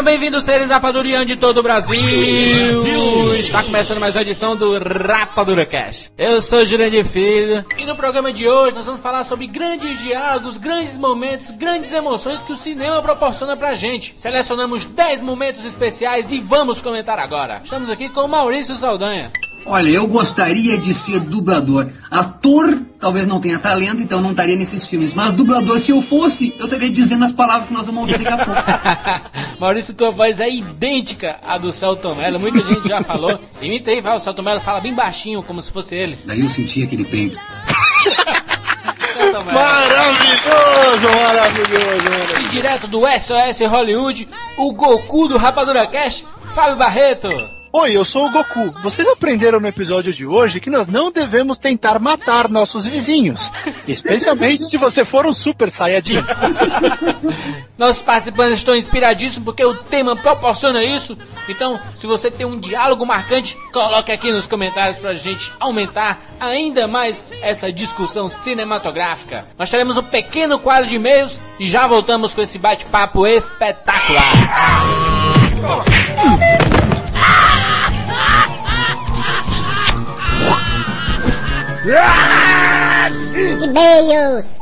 Sejam bem-vindos, seres rapadurianos de todo o Brasil. Está começando mais uma edição do Rapadura Cast. Eu sou Jurandir Filho e no programa de hoje nós vamos falar sobre grandes diálogos, grandes momentos, grandes emoções que o cinema proporciona pra gente. Selecionamos 10 momentos especiais e vamos comentar agora. Estamos aqui com Maurício Saldanha. Olha, eu gostaria de ser dublador. Ator, talvez não tenha talento, então não estaria nesses filmes. Mas dublador, se eu fosse, eu estaria dizendo as palavras que nós vamos ouvir daqui a pouco. Maurício, tua voz é idêntica à do Celton Mello. Muita gente já falou. Imita aí, vai, o Celton Mello fala bem baixinho, como se fosse ele. Daí eu senti aquele peito. Maravilhoso, maravilhoso, maravilhoso. E direto do SOS Hollywood, o Goku do Rapadura Cast, Fábio Barreto. Oi, eu sou o Goku. Vocês aprenderam no episódio de hoje que nós não devemos tentar matar nossos vizinhos. Especialmente se você for um Super Saiyajin. Nossos participantes estão inspiradíssimos porque o tema proporciona isso. Então, se você tem um diálogo marcante, coloque aqui nos comentários pra gente aumentar ainda mais essa discussão cinematográfica. Nós teremos um pequeno quadro de e-mails e já voltamos com esse bate-papo espetacular. E-mails.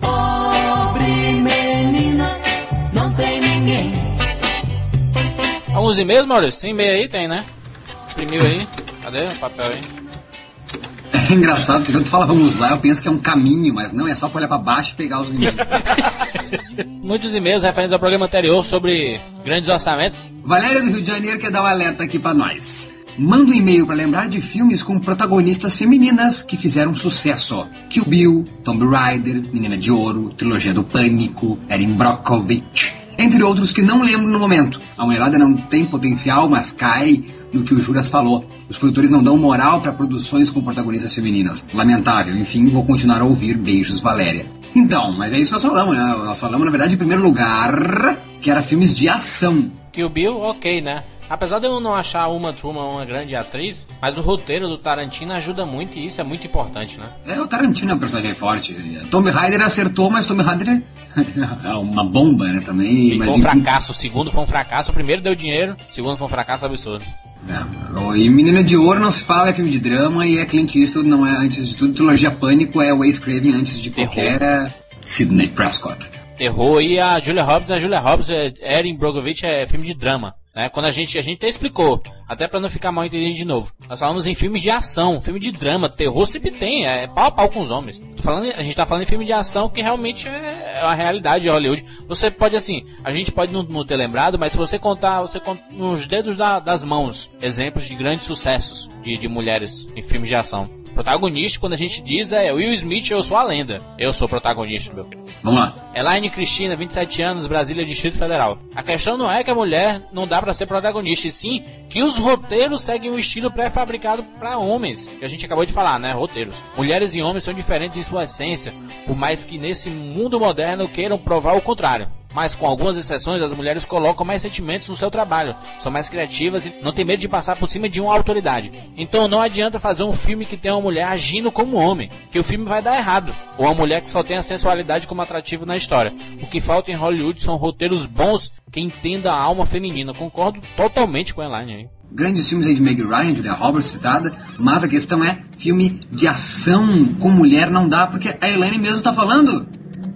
Pobre menina, não tem ninguém. Alguns e-mails, Maurício? Tem e-mail aí? Tem, né? Imprimiu aí? Cadê o papel aí? É engraçado que quando tu fala vamos lá, eu penso que é um caminho, mas não, é só pra olhar pra baixo e pegar os e-mails. Muitos e-mails referentes ao programa anterior sobre grandes orçamentos. Valéria do Rio de Janeiro quer dar um alerta aqui pra nós. Manda um e-mail pra lembrar de filmes com protagonistas femininas que fizeram sucesso. Kill Bill, Tomb Raider, Menina de Ouro, Trilogia do Pânico, Erin Brockovich, entre outros que não lembro no momento. A mulherada não tem potencial, mas cai no que o Juras falou. Os produtores não dão moral pra produções com protagonistas femininas. Lamentável. Enfim, vou continuar a ouvir. Beijos, Valéria. Então, mas é isso que nós falamos, né? Nós falamos, na verdade, em primeiro lugar, que era filmes de ação. Kill Bill, ok, né? Apesar de eu não achar Uma Thurman uma grande atriz, mas o roteiro do Tarantino ajuda muito e isso é muito importante, né? É, o Tarantino é um personagem forte. Tomb Raider acertou, mas Tomb Raider é uma bomba, né, também. E mas foi um enfim, fracasso, o segundo foi um fracasso, o primeiro deu dinheiro, o segundo foi um fracasso absurdo. É, e Menina de Ouro não se fala, é filme de drama e é Clint Eastwood, não é antes de tudo. Trilogia Pânico é Wes Craven antes de Terror. qualquer Sidney Prescott. Terror e a Julia Roberts, a Julia Roberts, é, Erin Brogovich é filme de drama. Né? Quando a gente, a gente até explicou, até pra não ficar mal entendido de novo. Nós falamos em filmes de ação, filme de drama, terror sempre tem, é pau a pau com os homens. Falando, a gente tá falando em filme de ação que realmente é, é uma realidade de Hollywood. Você pode assim, a gente pode não, não ter lembrado, mas se você contar, você conta nos dedos da- das mãos exemplos de grandes sucessos de, de mulheres em filmes de ação. Protagonista, quando a gente diz, é Will Smith, eu sou a lenda. Eu sou protagonista, meu filho. Vamos lá. Elaine Cristina, 27 anos, Brasília, Distrito Federal. A questão não é que a mulher não dá pra ser protagonista, e sim que os roteiros seguem um estilo pré-fabricado pra homens, que a gente acabou de falar, né? Roteiros. Mulheres e homens são diferentes em sua essência, por mais que nesse mundo moderno queiram provar o contrário. Mas com algumas exceções, as mulheres colocam mais sentimentos no seu trabalho, são mais criativas e não tem medo de passar por cima de uma autoridade. Então não adianta fazer um filme que tenha uma mulher agindo como homem, que o filme vai dar errado. Ou uma mulher que só tem a sensualidade como atrativo na história. O que falta em Hollywood são roteiros bons que entendam a alma feminina. Concordo totalmente com a Elaine aí. Grandes filmes aí de Meg Ryan, Julia Roberts citada, mas a questão é, filme de ação com mulher não dá, porque a Elaine mesmo tá falando.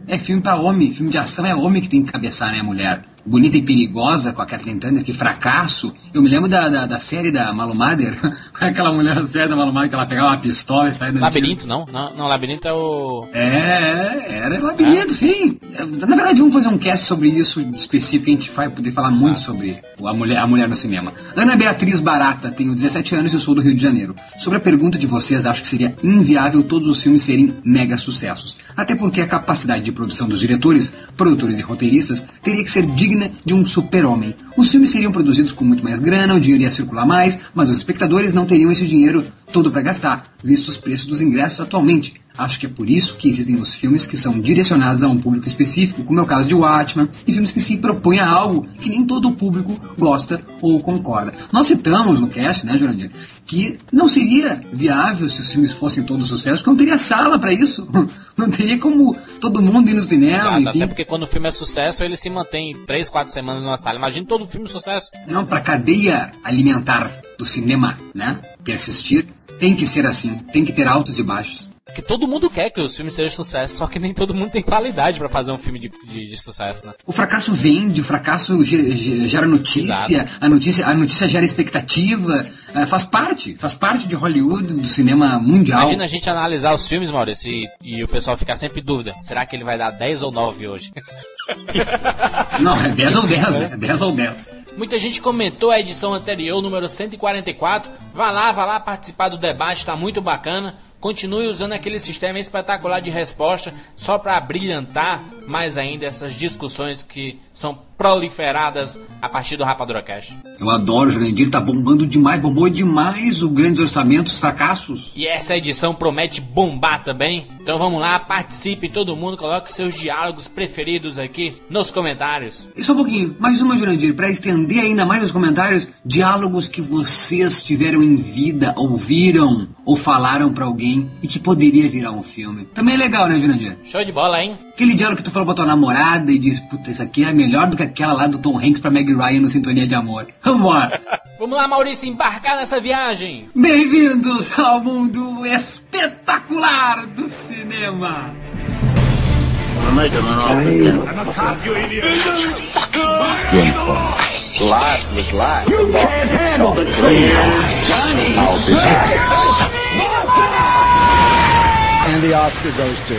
É filme pra homem, filme de ação é homem que tem que cabeçar, né, mulher. Bonita e Perigosa com a Kathleen Turner, que fracasso. Eu me lembro da, da, da série da Malumader, aquela mulher série da Malumader que ela pegava uma pistola e saía tiro. Labirinto, não? Não, não Labirinto é o. É, é, era labirinto, sim. Na verdade, vamos fazer um cast sobre isso específico, que a gente vai poder falar muito sobre a mulher, a mulher no cinema. Ana Beatriz Barata, tenho 17 anos e sou do Rio de Janeiro. Sobre a pergunta de vocês, acho que seria inviável todos os filmes serem mega sucessos. Até porque a capacidade de produção dos diretores, produtores e roteiristas teria que ser digna de um super-homem. Os filmes seriam produzidos com muito mais grana, o dinheiro ia circular mais, mas os espectadores não teriam esse dinheiro todo para gastar, visto os preços dos ingressos atualmente. Acho que é por isso que existem os filmes que são direcionados a um público específico, como é o caso de Watchmen, e filmes que se propõem a algo que nem todo o público gosta ou concorda. Nós citamos no cast, né, Jurandir, que não seria viável se os filmes fossem todos sucesso, porque não teria sala para isso. Não teria como todo mundo ir no cinema, Exato, enfim. até porque quando o filme é sucesso, ele se mantém 3, 4 semanas numa sala. Imagina todo filme sucesso. Não, para cadeia alimentar do cinema, né? Persistir, tem que ser assim, tem que ter altos e baixos. Porque todo mundo quer que os filmes sejam sucesso, só que nem todo mundo tem qualidade pra fazer um filme de, de, de sucesso, né? O fracasso vende, o fracasso ge- ge- gera notícia, a notícia, a notícia gera expectativa, eh, faz parte, faz parte de Hollywood, do cinema mundial. Imagina a gente analisar os filmes, Maurício, e, e o pessoal ficar sempre em dúvida. Será que ele vai dar 10 ou 9 hoje? Não, é 10 ou 10, né? 10 ou 10. Muita gente comentou a edição anterior, número 144. Vá lá, vá lá participar do debate, tá muito bacana. Continue usando aquele sistema espetacular de resposta só para brilhantar mais ainda essas discussões que são proliferadas a partir do Rapadura Cash. Eu adoro Jurandir, tá bombando demais, bombou demais o grandes orçamentos, fracassos. E essa edição promete bombar também. Então vamos lá, participe todo mundo, coloque seus diálogos preferidos aqui nos comentários. E só um pouquinho, mais uma, Jurandir, para estender ainda mais os comentários, diálogos que vocês tiveram em vida, ouviram ou falaram pra alguém e que poderia virar um filme. Também é legal, né, Jurandir? Show de bola, hein? Aquele diálogo que tu falou pra tua namorada e diz, puta, isso aqui é melhor do que aquela lá do Tom Hanks pra Meg Ryan no Sintonia de Amor. Vambora! Vamos lá, Maurício, embarcar nessa viagem. Bem-vindos ao mundo espetacular do cinema!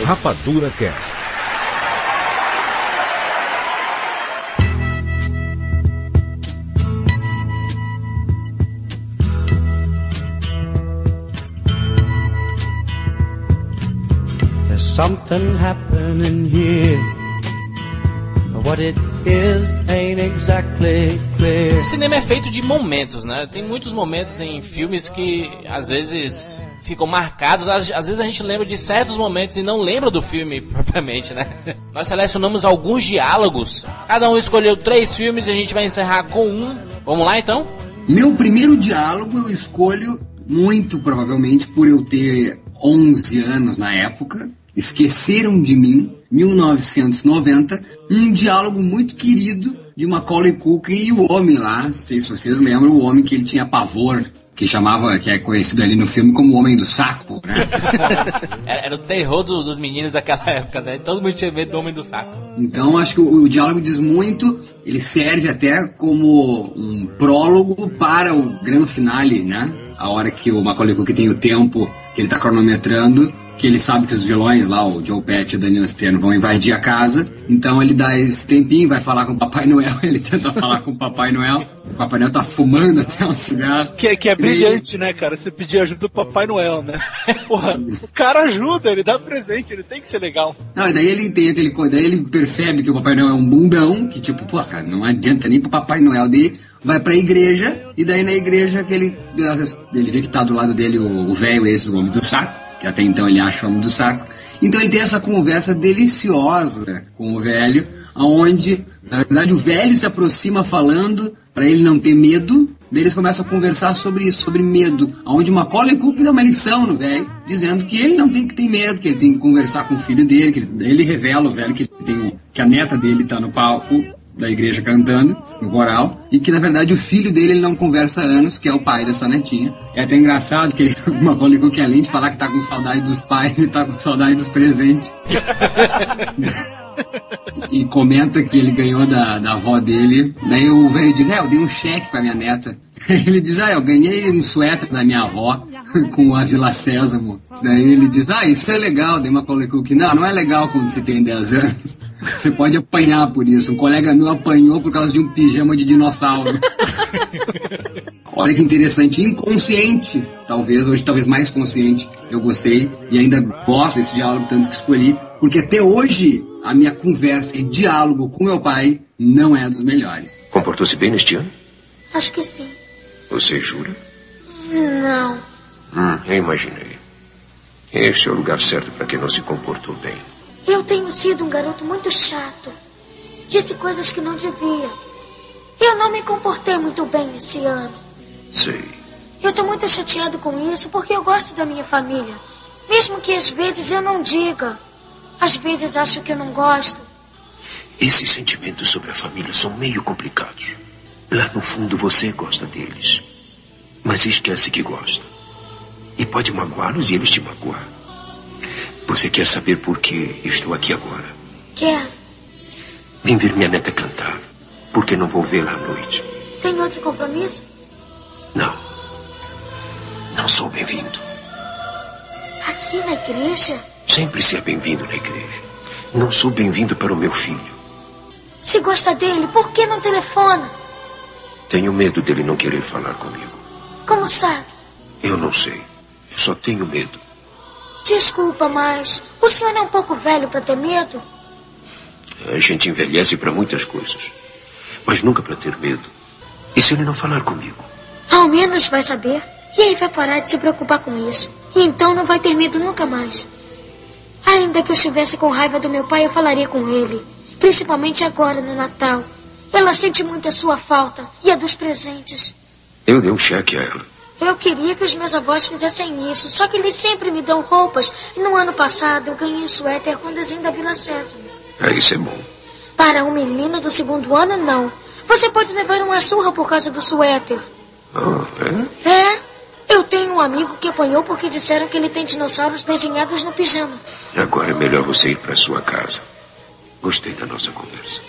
Rapadura Cast. Something happening here. But What it is ain't exactly clear. O cinema é feito de momentos, né? Tem muitos momentos em filmes que às vezes ficam marcados. Às, às vezes a gente lembra de certos momentos e não lembra do filme propriamente, né? Nós selecionamos alguns diálogos. Cada um escolheu três filmes e a gente vai encerrar com um. Vamos lá então? Meu primeiro diálogo eu escolho, muito provavelmente por eu ter 11 anos na época, Esqueceram de Mim, 1990, um diálogo muito querido de Macaulay Culkin e o homem lá, não sei se vocês lembram, o homem que ele tinha pavor, que chamava, que é conhecido ali no filme como o Homem do Saco, né? Era, o terror do- dos meninos daquela época, né? Todo mundo tinha medo do Homem do Saco. Então acho que o, o diálogo diz muito, ele serve até como um prólogo para o grande finale, né? A hora que o Macaulay Culkin tem o tempo que ele está cronometrando, que ele sabe que os vilões lá, o Joe Pesci e o Daniel Stern, vão invadir a casa, então ele dá esse tempinho, vai falar com o Papai Noel, ele tenta falar com o Papai Noel, o Papai Noel tá fumando até um cigarro. Que, é- que é brilhante, né, cara? Você pedir ajuda do Papai Noel, né? Porra, o cara ajuda, ele dá presente, ele tem que ser legal. Não, e daí ele aquele coisa, daí ele percebe que o Papai Noel é um bundão, que tipo, pô, cara, não adianta nem pro Papai Noel dele, vai pra igreja, e daí na igreja que ele, ele vê que tá do lado dele o o velho esse, o homem do saco, que até então ele acha o homem do saco. Então ele tem essa conversa deliciosa com o velho, aonde, na verdade, o velho se aproxima falando pra ele não ter medo, daí eles começam a conversar sobre isso, sobre medo, aonde Macaulay Culkin dá uma lição no velho, dizendo que ele não tem que ter medo, que ele tem que conversar com o filho dele, que ele, ele revela o velho que, ele tem, que a neta dele tá no palco da igreja cantando, no coral, e que na verdade o filho dele ele não conversa há anos, que é o pai dessa netinha. É até engraçado que ele, o Macaulay Culkin, além de falar que tá com saudade dos pais, ele tá com saudade dos presentes. e comenta que ele ganhou da, da avó dele. Daí o velho diz: É, eu dei um cheque pra minha neta. Ele diz: Ah, eu ganhei um suéter da minha avó com a Vila Sésamo. Daí ele diz: Ah, isso é legal. Daí Macaulay Culkin: Não, não é legal quando você tem 10 anos. Você pode apanhar por isso. Um colega meu apanhou por causa de um pijama de dinossauro. Olha que interessante, inconsciente, talvez, hoje talvez mais consciente, eu gostei e ainda gosto desse diálogo tanto que escolhi, porque até hoje a minha conversa e diálogo com meu pai não é dos melhores. Comportou-se bem neste ano? Acho que sim. Você jura? Não. Hum, eu imaginei. Este é o lugar certo para quem não se comportou bem. Eu tenho sido um garoto muito chato. Disse coisas que não devia. Eu não me comportei muito bem esse ano. Sei. Eu tô muito chateado com isso porque eu gosto da minha família. Mesmo que às vezes eu não diga. Às vezes acho que eu não gosto. Esses sentimentos sobre a família são meio complicados. Lá no fundo você gosta deles. Mas esquece que gosta. E pode magoá-los e eles te magoar. Você quer saber por que eu estou aqui agora? Quer? Vim ver minha neta cantar. Porque não vou vê-la à noite. Tem outro compromisso? Não. Não sou bem-vindo. Aqui na igreja? Sempre se é bem-vindo na igreja. Não sou bem-vindo para o meu filho. Se gosta dele, por que não telefona? Tenho medo dele não querer falar comigo. Como sabe? Eu não sei. Eu só tenho medo. Desculpa, mas o senhor é um pouco velho para ter medo? A gente envelhece para muitas coisas. Mas nunca para ter medo. E se ele não falar comigo? Ao menos vai saber. E aí vai parar de se preocupar com isso. E então não vai ter medo nunca mais. Ainda que eu estivesse com raiva do meu pai, eu falaria com ele. Principalmente agora no Natal. Ela sente muito a sua falta e a dos presentes. Eu dei um cheque a ela. Eu queria que os meus avós fizessem isso, só que eles sempre me dão roupas. E no ano passado eu ganhei um suéter com desenho da Vila César. É, isso é bom. Para um menino do segundo ano, não. Você pode levar uma surra por causa do suéter. Ah, é? É? Eu tenho um amigo que apanhou porque disseram que ele tem dinossauros desenhados no pijama. Agora é melhor você ir para sua casa. Gostei da nossa conversa.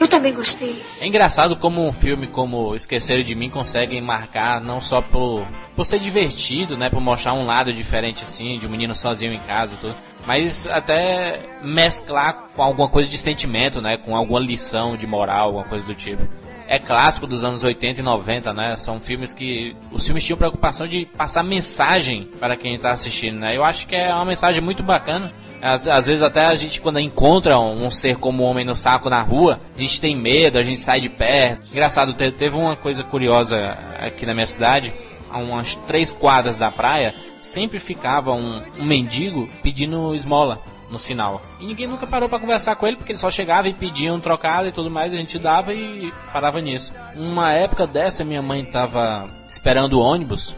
Eu também gostei. É engraçado como um filme como Esqueceram de Mim consegue marcar não só por, por ser divertido, né? Por mostrar um lado diferente assim, de um menino sozinho em casa e tudo. Mas até mesclar com alguma coisa de sentimento, né? Com alguma lição de moral, alguma coisa do tipo. É clássico dos anos 80 e 90, né? São filmes que os filmes tinham preocupação de passar mensagem para quem está assistindo, né? Eu acho que é uma mensagem muito bacana. Às, às, vezes até a gente quando encontra um, um, ser como um homem no saco na rua, a gente tem medo, a gente sai de perto. Engraçado, te, teve uma coisa curiosa aqui na minha cidade, a umas três quadras da praia, sempre ficava um, um mendigo pedindo esmola no sinal. E ninguém nunca parou para conversar com ele, porque ele só chegava e pedia um trocado e tudo mais, a gente dava e parava nisso. Uma época dessa, minha mãe tava esperando o ônibus,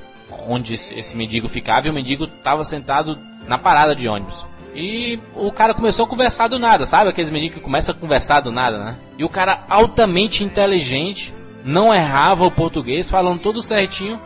onde esse mendigo ficava, e o mendigo tava sentado na parada de ônibus. E o cara começou a conversar do nada, sabe? Aqueles mendigos que começam a conversar do nada, né? E o cara altamente inteligente, não errava o português, falando tudo certinho.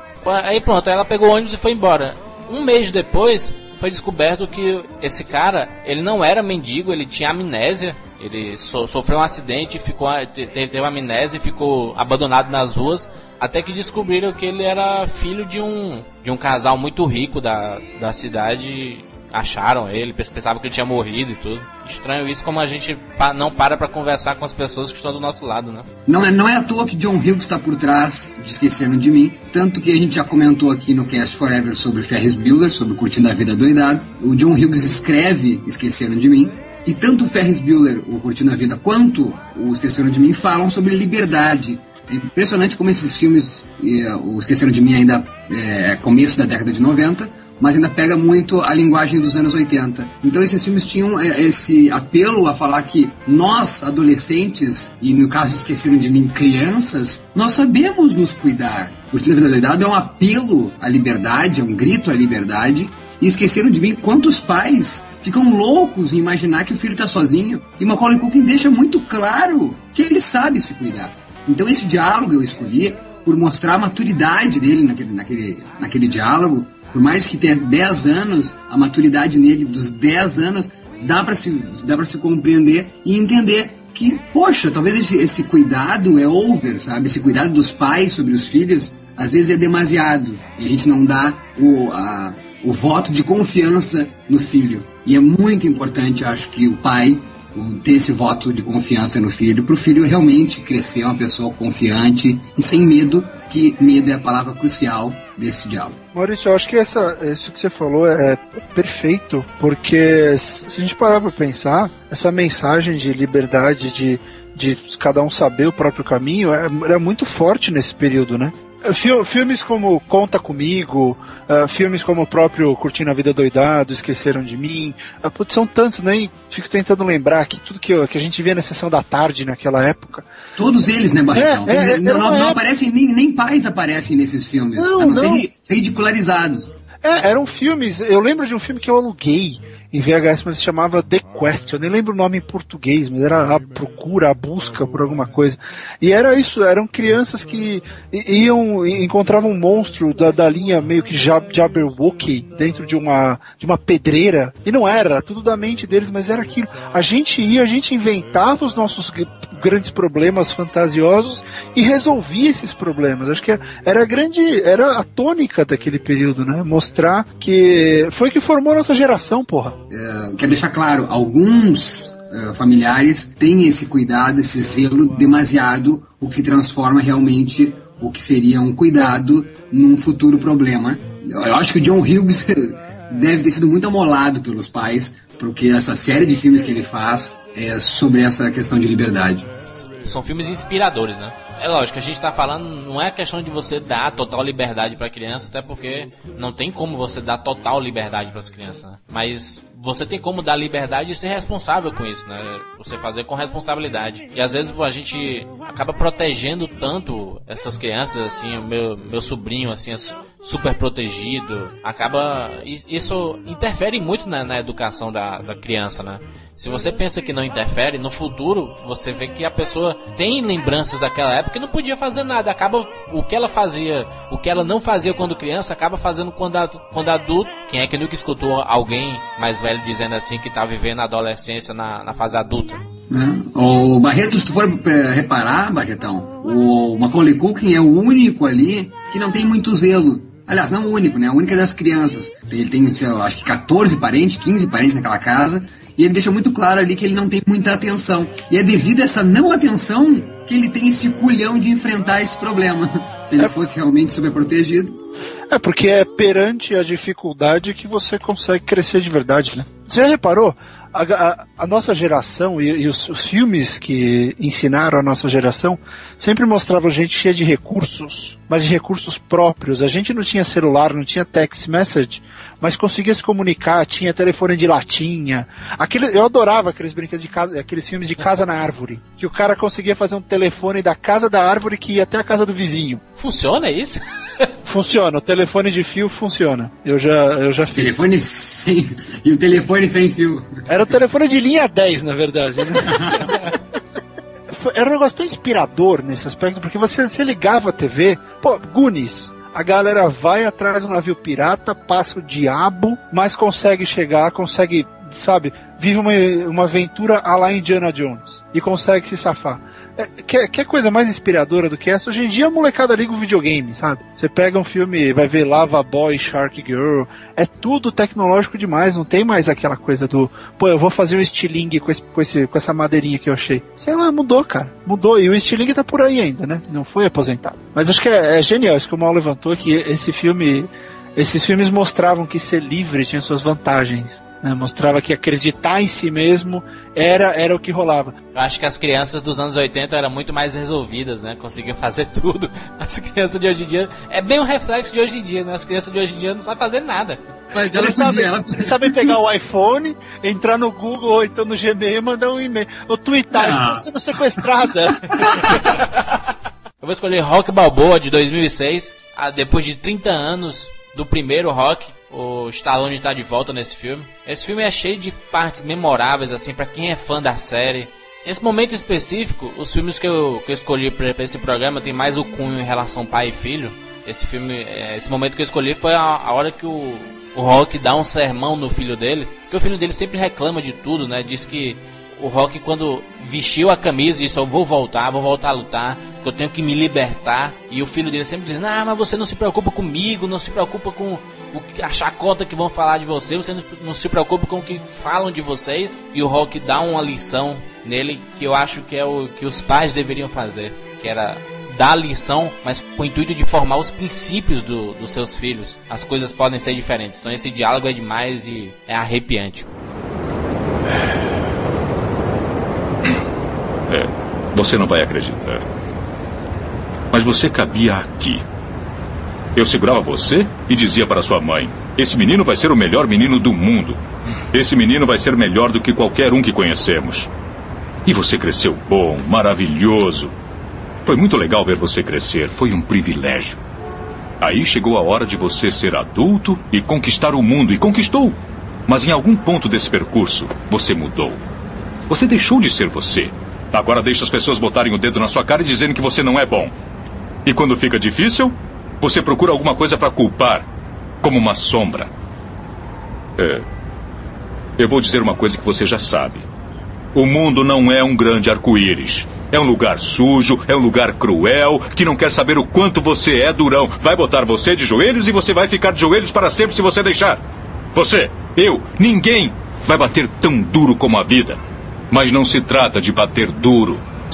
Aí pronto, ela pegou o ônibus e foi embora. Um mês depois, foi descoberto que esse cara, ele não era mendigo, ele tinha amnésia. Ele so, sofreu um acidente, ficou, teve, teve amnésia e ficou abandonado nas ruas. Até que descobriram que ele era filho de um, de um casal muito rico da, da cidade acharam ele, pensavam que ele tinha morrido e tudo. Estranho isso como a gente não para para conversar com as pessoas que estão do nosso lado, né? Não é, não é à toa que John Hughes está por trás de Esquecendo de Mim, tanto que a gente já comentou aqui no Cast Forever sobre Ferris Bueller, sobre Curtindo a Vida Doidado. O John Hughes escreve Esquecendo de Mim, e tanto o Ferris Bueller, o Curtindo a Vida, quanto o Esquecendo de Mim falam sobre liberdade. É impressionante como esses filmes, o Esquecendo de Mim ainda é começo da década de 90, mas ainda pega muito a linguagem dos anos 80. Então esses filmes tinham é, esse apelo a falar que nós, adolescentes, e no caso esqueceram de mim, crianças, nós sabemos nos cuidar. O Estilo da Verdade é um apelo à liberdade, é um grito à liberdade, e esqueceram de mim quantos pais ficam loucos em imaginar que o filho está sozinho. E Macaulay Culkin deixa muito claro que ele sabe se cuidar. Então esse diálogo eu escolhi por mostrar a maturidade dele naquele, naquele, naquele diálogo, por mais que tenha 10 anos, a maturidade nele dos 10 anos dá para se, dá se compreender e entender que, poxa, talvez esse, esse cuidado é over, sabe? Esse cuidado dos pais sobre os filhos, às vezes é demasiado. E a gente não dá o, a, o voto de confiança no filho. E é muito importante, acho que o pai ter esse voto de confiança no filho, para o filho realmente crescer uma pessoa confiante e sem medo, que medo é a palavra crucial desse diálogo. Maurício, eu acho que essa, isso que você falou é perfeito, porque se a gente parar pra pensar, essa mensagem de liberdade, de, de cada um saber o próprio caminho, é- era muito forte nesse período, né? Fil- Filmes como Conta Comigo, ah, filmes como o próprio Curtindo a Vida Doidado, Esqueceram de Mim, ah, putz, são tantos, né? E fico tentando lembrar que tudo que, eu- que a gente via na sessão da tarde naquela época, Todos eles, né, Barretão? É, dizer, é, não, era não- não aparecem, nem, nem pais aparecem nesses filmes, Não, a não, ser não. ri- ridicularizados. É, eram filmes. Eu lembro de um filme que eu aluguei em VHS, mas se chamava The Quest. Eu nem lembro o nome em português, mas era a procura, a busca por alguma coisa. E era isso, eram crianças que iam, encontravam um monstro da, da linha meio que Jab, Jabberwocky dentro de uma, de uma pedreira. E não era, tudo da mente deles, mas era aquilo. A gente ia, a gente inventava os nossos grandes problemas fantasiosos e resolvia esses problemas. Acho que era- a grande, era a tônica daquele período, né? Mostrar que foi que formou a nossa geração, porra. É, quer deixar claro, alguns é, familiares têm esse cuidado, esse zelo demasiado, o que transforma realmente o que seria um cuidado num futuro problema. Eu acho que o John Hughes deve ter sido muito amolado pelos pais, porque essa série de filmes que ele faz é sobre essa questão de liberdade. São filmes inspiradores, né? É lógico, a gente tá falando, não é questão de você dar total liberdade pra criança, até porque não tem como você dar total liberdade para as crianças, né? Mas você tem como dar liberdade e ser responsável com isso, né? Você fazer com responsabilidade. E às vezes a gente acaba protegendo tanto essas crianças, assim, o meu, meu sobrinho, assim, é su- super protegido, acaba. Isso interfere muito na, na educação da, da criança, né? Se você pensa que não interfere, no futuro você vê que a pessoa tem lembranças daquela época e não podia fazer nada. Acaba o que ela fazia, o que ela não fazia quando criança, acaba fazendo quando, quando adulto. Quem é que nunca escutou alguém mais velho dizendo assim que tá vivendo a adolescência na, na fase adulta? né? O Barreto, se tu for é, reparar, Barretão, o Macaulay Culkin é o único ali que não tem muito zelo. Aliás, não o único, né? A única das crianças. Ele tem, sei lá, acho que 14 parentes, 15 parentes naquela casa. E ele deixa muito claro ali que ele não tem muita atenção. E é devido a essa não atenção que ele tem esse culhão de enfrentar esse problema. Se ele fosse realmente superprotegido. É, porque é perante a dificuldade que você consegue crescer de verdade, né? Você já reparou? A, a- a nossa geração e, e os, os filmes que ensinaram a nossa geração sempre mostravam gente cheia de recursos, mas de recursos próprios. A gente não tinha celular, não tinha text message, mas conseguia se comunicar, tinha telefone de latinha. Aquele, eu adorava aqueles brinquedos de casa, aqueles filmes de casa na árvore, que o cara conseguia fazer um telefone da casa da árvore que ia até a casa do vizinho. Funciona isso? Funciona, o telefone de fio funciona. Eu já, eu já fiz. Telefone sem. E o telefone sem fio. Era o telefone de linha 10, na verdade, né? Era um negócio tão inspirador nesse aspecto, porque você, você ligava a TV, pô, Goonies. A galera vai atrás do navio pirata, passa o diabo, mas consegue chegar, consegue, sabe, vive uma, uma aventura a lá Indiana Jones. E consegue se safar. É, quer, quer coisa mais inspiradora do que essa? Hoje em dia a molecada liga o videogame, sabe? Você pega um filme, vai ver Lava Boy, Shark Girl, é tudo tecnológico demais, não tem mais aquela coisa do, pô, eu vou fazer um estilingue com, esse, com, esse, com essa madeirinha que eu achei. Sei lá, mudou, cara. Mudou. E o estilingue tá por aí ainda, né? Não foi aposentado. Mas acho que é, é genial isso que o Mal levantou, que esse filme, esses filmes mostravam que ser livre tinha suas vantagens. Né? Mostrava que acreditar em si mesmo era, era o que rolava. Eu acho que as crianças dos anos 80 eram muito mais resolvidas, né? Conseguiam fazer tudo. As crianças de hoje em dia. É bem um reflexo de hoje em dia, né? As crianças de hoje em dia não sabem fazer nada. Mas ela Eles podia. sabem, Ela... eles sabem pegar o iPhone, entrar no Google ou então no Gmail e mandar um e-mail. Ou twittar, Ah. estou sendo sequestrada. Eu vou escolher Rock Balboa de 2006. Ah, depois de 30 anos do primeiro Rock, o Stallone está de volta nesse filme. Esse filme é cheio de partes memoráveis, assim, para quem é fã da série. Nesse momento específico, os filmes que eu, que eu escolhi para esse programa tem mais o cunho em relação pai e filho. Esse filme, é, esse momento que eu escolhi foi a, a hora que o, o Rock dá um sermão no filho dele, porque o filho dele sempre reclama de tudo, né? Diz que o Rock quando vestiu a camisa disse, eu vou voltar, vou voltar a lutar, que eu tenho que me libertar. E o filho dele sempre dizendo, ah, mas você não se preocupa comigo, não se preocupa com, que, a chacota que vão falar de você, você não, se preocupa com o que falam de vocês. E o Rock dá uma lição nele que eu acho que é o que os pais deveriam fazer, que era dar lição, mas com o intuito de formar os princípios do, dos seus filhos. As coisas podem ser diferentes. Então esse diálogo é demais e é arrepiante. É, você não vai acreditar. Mas você cabia aqui. Eu segurava você e dizia para sua mãe: Esse menino vai ser o melhor menino do mundo. Esse menino vai ser melhor do que qualquer um que conhecemos. E você cresceu bom, maravilhoso. Foi muito legal ver você crescer, foi um privilégio. Aí chegou a hora de você ser adulto e conquistar o mundo, e conquistou. Mas em algum ponto desse percurso, você mudou. Você deixou de ser você. Agora deixa as pessoas botarem o dedo na sua cara e dizendo que você não é bom. E quando fica difícil, você procura alguma coisa para culpar, como uma sombra. É. Eu vou dizer uma coisa que você já sabe. O mundo não é um grande arco-íris. É um lugar sujo, é um lugar cruel, que não quer saber o quanto você é durão. Vai botar você de joelhos e você vai ficar de joelhos para sempre se você deixar. Você, eu, ninguém vai bater tão duro como a vida. Mas não se trata de bater duro.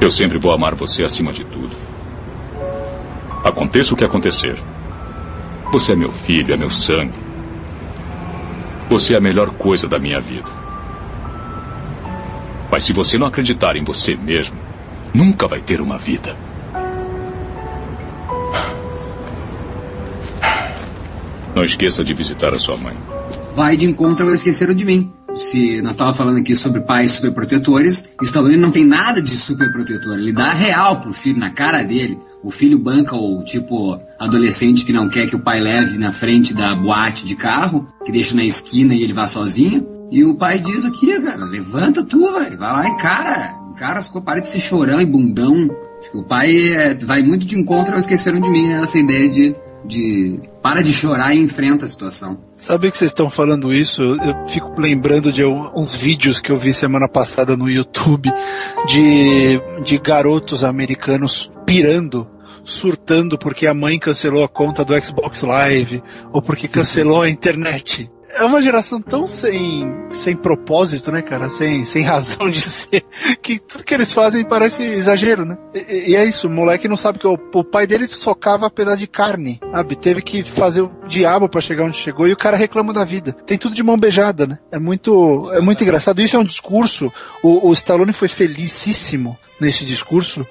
Eu sempre vou amar você acima de tudo. Aconteça o que acontecer. Você é meu filho, é meu sangue. Você é a melhor coisa da minha vida. Mas se você não acreditar em você mesmo, nunca vai ter uma vida. Não esqueça de visitar a sua mãe. Vai de encontro ao Esqueceram de Mim. Se nós estávamos falando aqui sobre pais superprotetores, Stallone não tem nada de superprotetor. Ele dá real pro filho, na cara dele. O filho banca o tipo adolescente que não quer que o pai leve na frente da boate de carro, que deixa na esquina e ele vá sozinho. E o pai diz aqui, cara, levanta tu, vai, lá, encara. Encara, para de ser chorão e bundão. O pai é, vai muito de encontro ao Esqueceram de Mim, essa ideia de de para de chorar e enfrenta a situação. Sabe que vocês estão falando isso? Eu, fico lembrando de uns vídeos que eu vi semana passada no YouTube de, de garotos americanos pirando surtando porque a mãe cancelou a conta do Xbox Live ou porque cancelou a internet é uma geração tão sem, sem propósito, né, cara? Sem, sem razão de ser, que tudo que eles fazem parece exagero, né? E, e é isso, o moleque não sabe que o, o pai dele socava pedaço de carne, sabe? Teve que fazer o diabo para chegar onde chegou e o cara reclama da vida. Tem tudo de mão beijada, né? É muito, é muito engraçado. Isso é um discurso, o, o Stallone foi felicíssimo nesse discurso,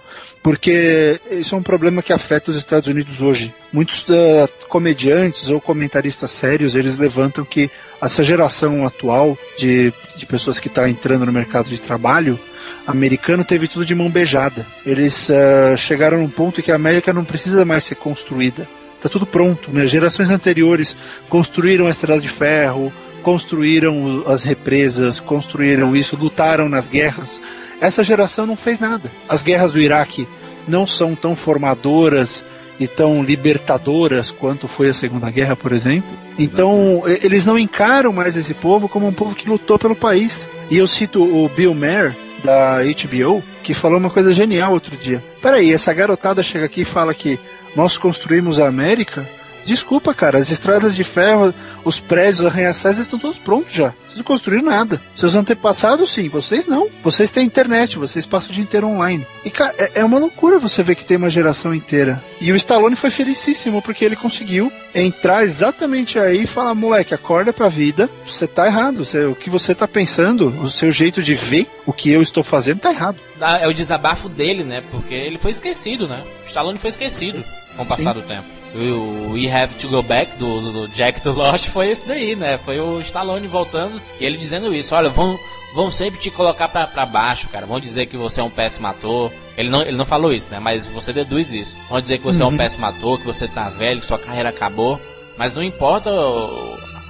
porque isso é um problema que afeta os Estados Unidos hoje. Muitos uh, comediantes ou comentaristas sérios, eles levantam que essa geração atual de, de pessoas que está entrando no mercado de trabalho americano teve tudo de mão beijada. Eles uh, chegaram num ponto que a América não precisa mais ser construída. Está tudo pronto. Né? Gerações anteriores construíram a estrada de ferro, construíram as represas, construíram isso, lutaram nas guerras essa geração não fez nada. As guerras do Iraque não são tão formadoras e tão libertadoras quanto foi a Segunda Guerra, por exemplo. Então, eles não encaram mais esse povo como um povo que lutou pelo país. E eu cito o Bill Maher, da HBO, que falou uma coisa genial outro dia. Peraí, essa garotada chega aqui e fala que nós construímos a América Desculpa, cara, as estradas de ferro, os prédios, os arranha-céus estão todos prontos já. Vocês não construíram nada. Seus antepassados, sim, vocês não. Vocês têm internet, vocês passam o dia inteiro online. E, cara, é, é uma loucura você ver que tem uma geração inteira. E o Stallone foi felicíssimo porque ele conseguiu entrar exatamente aí e falar: moleque, acorda pra vida, você tá errado. Você, o que você tá pensando, o seu jeito de ver o que eu estou fazendo tá errado. É o desabafo dele, né? Porque ele foi esquecido, né? O Stallone foi esquecido com o passar sim. do tempo o We Have to Go Back do, do, Jack do Lost foi esse daí, né? Foi o Stallone voltando e ele dizendo isso: olha, vão, vão sempre te colocar pra, pra baixo, cara. Vão dizer que você é um péssimo ator, Ele não, ele não falou isso, né? Mas você deduz isso. Vão dizer que você é um Uhum. péssimo ator, que você tá velho, que sua carreira acabou. Mas não importa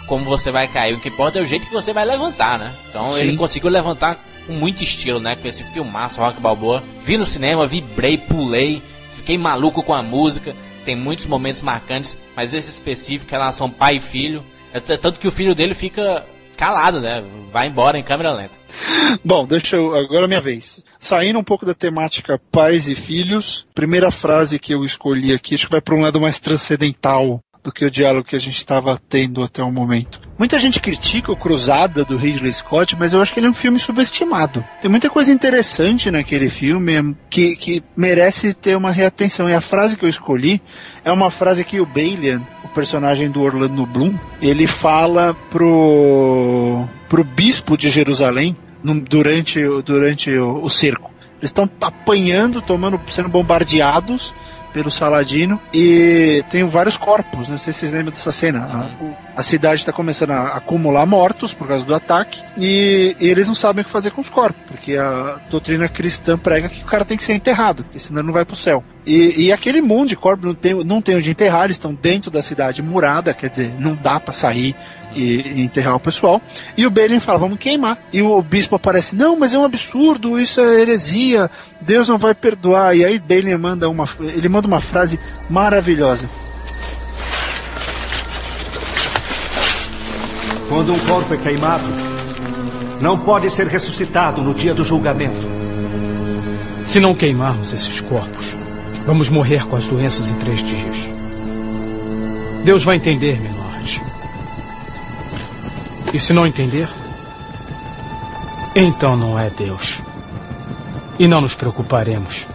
como você vai cair, o que importa é o jeito que você vai levantar, né? Então Sim. ele conseguiu levantar com muito estilo, né? Com esse filmaço Rock Balboa. Vi no cinema, vibrei, pulei, fiquei maluco com a música. Tem muitos momentos marcantes, mas esse específico, relação pai e filho. É tanto que o filho dele fica calado, né? Vai embora em câmera lenta. Bom, deixa eu. Agora é minha vez. Saindo um pouco da temática pais e filhos, primeira frase que eu escolhi aqui, acho que vai para um lado mais transcendental do que o diálogo que a gente estava tendo até o momento. Muita gente critica o Cruzada do Ridley Scott, mas eu acho que ele é um filme subestimado. Tem muita coisa interessante naquele filme que, que merece ter uma reatenção. E a frase que eu escolhi é uma frase que o Balian, o personagem do Orlando Bloom, ele fala pro, pro bispo de Jerusalém no- durante, durante o, o cerco. Eles estão apanhando, tomando, sendo bombardeados pelo Saladino e tem vários corpos, não sei se vocês lembram dessa cena. A, o- a cidade está começando a acumular mortos por causa do ataque e, e eles não sabem o que fazer com os corpos, porque a doutrina cristã prega que o cara tem que ser enterrado, porque senão ele não vai pro céu. E, e aquele monte de corpos não tem, não tem onde enterrar, eles estão dentro da cidade murada, quer dizer, não dá para sair e, enterrar o pessoal. E o Balen fala, vamos queimar. E o bispo aparece, não, mas é um absurdo, isso é heresia, Deus não vai perdoar. E aí Balen manda uma, ele manda uma frase maravilhosa. Quando um corpo é queimado, não pode ser ressuscitado no dia do julgamento. Se não queimarmos esses corpos, vamos morrer com as doenças em três dias. Deus vai entender, meu. E se não entender, então não é Deus. E não nos preocuparemos.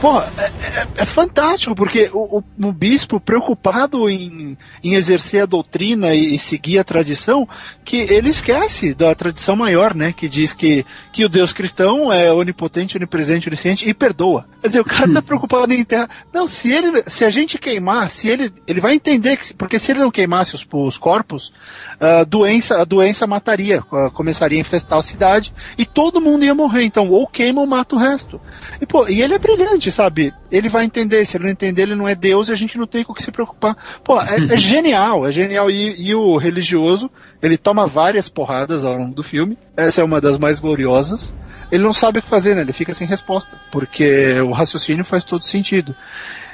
Pô, fantástico, porque o, o- o bispo, preocupado em, em exercer a doutrina e, e seguir a tradição, que ele esquece da tradição maior, né? Que diz que, que o Deus cristão é onipotente, onipresente, onisciente e perdoa. Quer dizer, o cara tá preocupado em enterrar. Não, se ele, se a gente queimar, se ele, ele vai entender que, porque se ele não queimasse os, os corpos, a doença, a doença mataria, ah, começaria a infestar a cidade e todo mundo ia morrer. Então, ou queima ou mata o resto. E, pô, e ele é brilhante, sabe? Ele vai entender. Se ele não entender, ele não é Deus e a gente não tem com o que se preocupar. Pô, é, é genial, é genial. E, e o religioso, ele toma várias porradas ao longo do filme. Essa é uma das mais gloriosas. Ele não sabe o que fazer, né? Ele fica sem resposta. Porque o raciocínio faz todo sentido.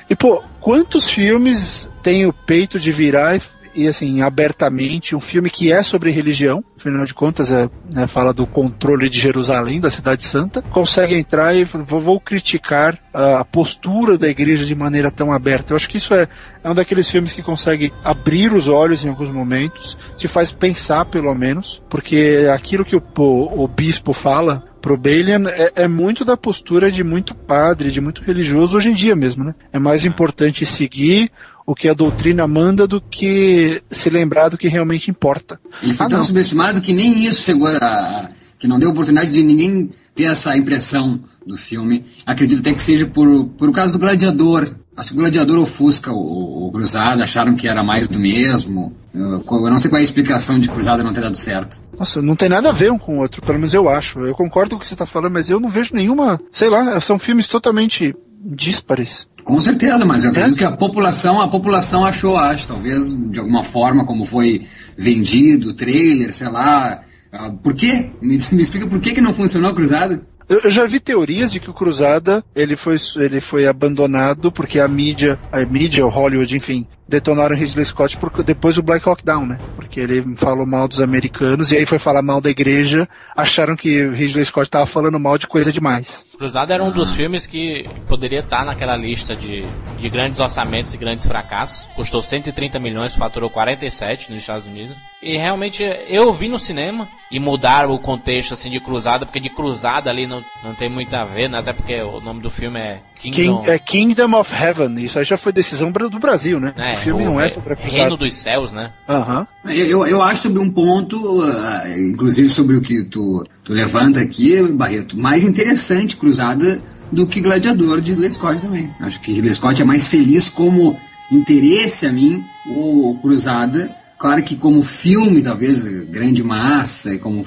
E, pô, quantos filmes tem o peito de virar e, e, assim, abertamente, um filme que é sobre religião, afinal de contas, é, né, fala do controle de Jerusalém, da cidade santa, consegue entrar e vou, vou criticar a postura da igreja de maneira tão aberta. Eu acho que isso é, é um daqueles filmes que consegue abrir os olhos em alguns momentos, te faz pensar pelo menos, porque aquilo que o, o, o bispo fala pro Balian é, é muito da postura de muito padre, de muito religioso hoje em dia mesmo, né? É mais importante seguir o que a doutrina manda do que se lembrar do que realmente importa. Ele foi Ah, tão não. subestimado que nem isso chegou a. que não deu oportunidade de ninguém ter essa impressão do filme. Acredito até que seja por, por causa do Gladiador. Acho que o Gladiador ofusca o, o Cruzada, acharam que era mais do mesmo. Eu, eu não sei qual é a explicação de Cruzada não ter dado certo. Nossa, não tem nada a ver um com o outro, pelo menos eu acho. Eu concordo com o que você está falando, mas eu não vejo nenhuma. Sei lá, são filmes totalmente díspares. Com certeza, mas eu acredito que a população, a população achou, acho, talvez de alguma forma, como foi vendido, trailer, sei lá. Ah, Por quê? Me, me explica por que, que não funcionou a Cruzada? Eu, eu já vi teorias de que o Cruzada ele foi, ele foi abandonado porque a mídia, a mídia, o Hollywood, enfim, detonaram Ridley Scott por, depois do Black Hawk Down, né? Porque ele falou mal dos americanos e aí foi falar mal da igreja, acharam que Ridley Scott tava falando mal de coisa demais. Cruzada era um dos filmes que poderia estar naquela lista de, de grandes orçamentos e grandes fracassos. Custou 130 milhões, faturou 47 nos Estados Unidos. E realmente eu vi no cinema e mudaram o contexto assim de Cruzada, porque de Cruzada ali não, não tem muito a ver, né? Até porque o nome do filme é Kingdom. King, é Kingdom of Heaven, isso aí já foi decisão do Brasil, né? né? o filme o não é re- sobre a Cruzada. Reino dos Céus, né? Aham. Eu, eu, eu acho sobre um ponto, ah, inclusive sobre o que tu, tu levanta aqui, Barreto, mais interessante Cruzada do que Gladiador de Ridley Scott também. Acho que Ridley Scott é mais feliz como interesse a mim, o Cruzada. Claro que como filme, talvez, grande massa e como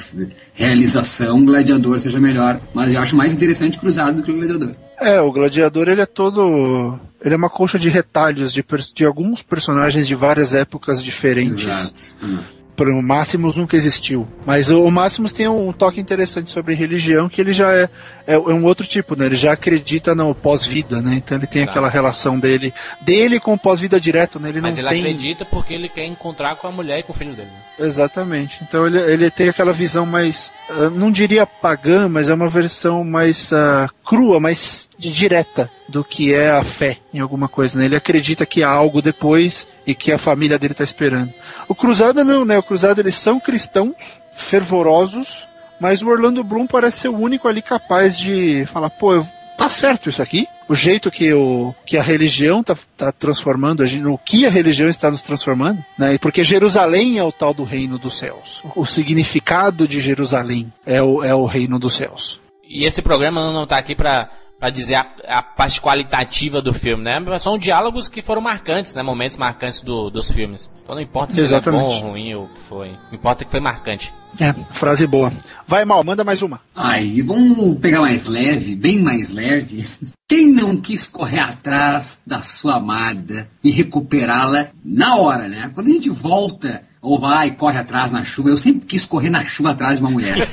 realização, Gladiador seja melhor. Mas eu acho mais interessante Cruzada do que Gladiador. É, o Gladiador ele é todo. Ele é uma colcha de retalhos de, de alguns personagens de várias épocas diferentes. Exato. Hum. O Máximos nunca existiu. Mas o, Máximos tem um toque interessante sobre religião que ele já é, é, é um outro tipo, né? Ele já acredita no pós-vida, né? Então ele tem Tá. aquela relação dele dele com o pós-vida direto, né? Ele Mas não ele tem... acredita porque ele quer encontrar com a mulher e com o filho dele. né? Exatamente. Então ele, ele tem aquela visão mais, ah, não diria pagã, mas é uma versão mais ah, crua, mais direta do que é a fé em alguma coisa. Né? Ele acredita que há algo depois e que a família dele está esperando. O Cruzada não, né? O Cruzada eles são cristãos, fervorosos, mas o Orlando Bloom parece ser o único ali capaz de falar, pô, tá certo isso aqui? O jeito que, o, que a religião tá, tá transformando, a gente, o que a religião está nos transformando, né? Porque Jerusalém é o tal do reino dos céus. O significado de Jerusalém é o, é o reino dos céus. E esse programa não tá aqui pra, pra dizer a, a parte qualitativa do filme, né? Mas São diálogos que foram marcantes, né? Momentos marcantes do- dos filmes. Então não importa se é Exatamente. bom ou ruim ou o que foi. O que importa é que foi marcante. É, frase boa. Vai mal, manda mais uma. Ai, e vamos pegar mais leve, bem mais leve. Quem não quis correr atrás da sua amada e recuperá-la na hora, né? Quando a gente volta ou vai, corre atrás na chuva, eu sempre quis correr na chuva atrás de uma mulher.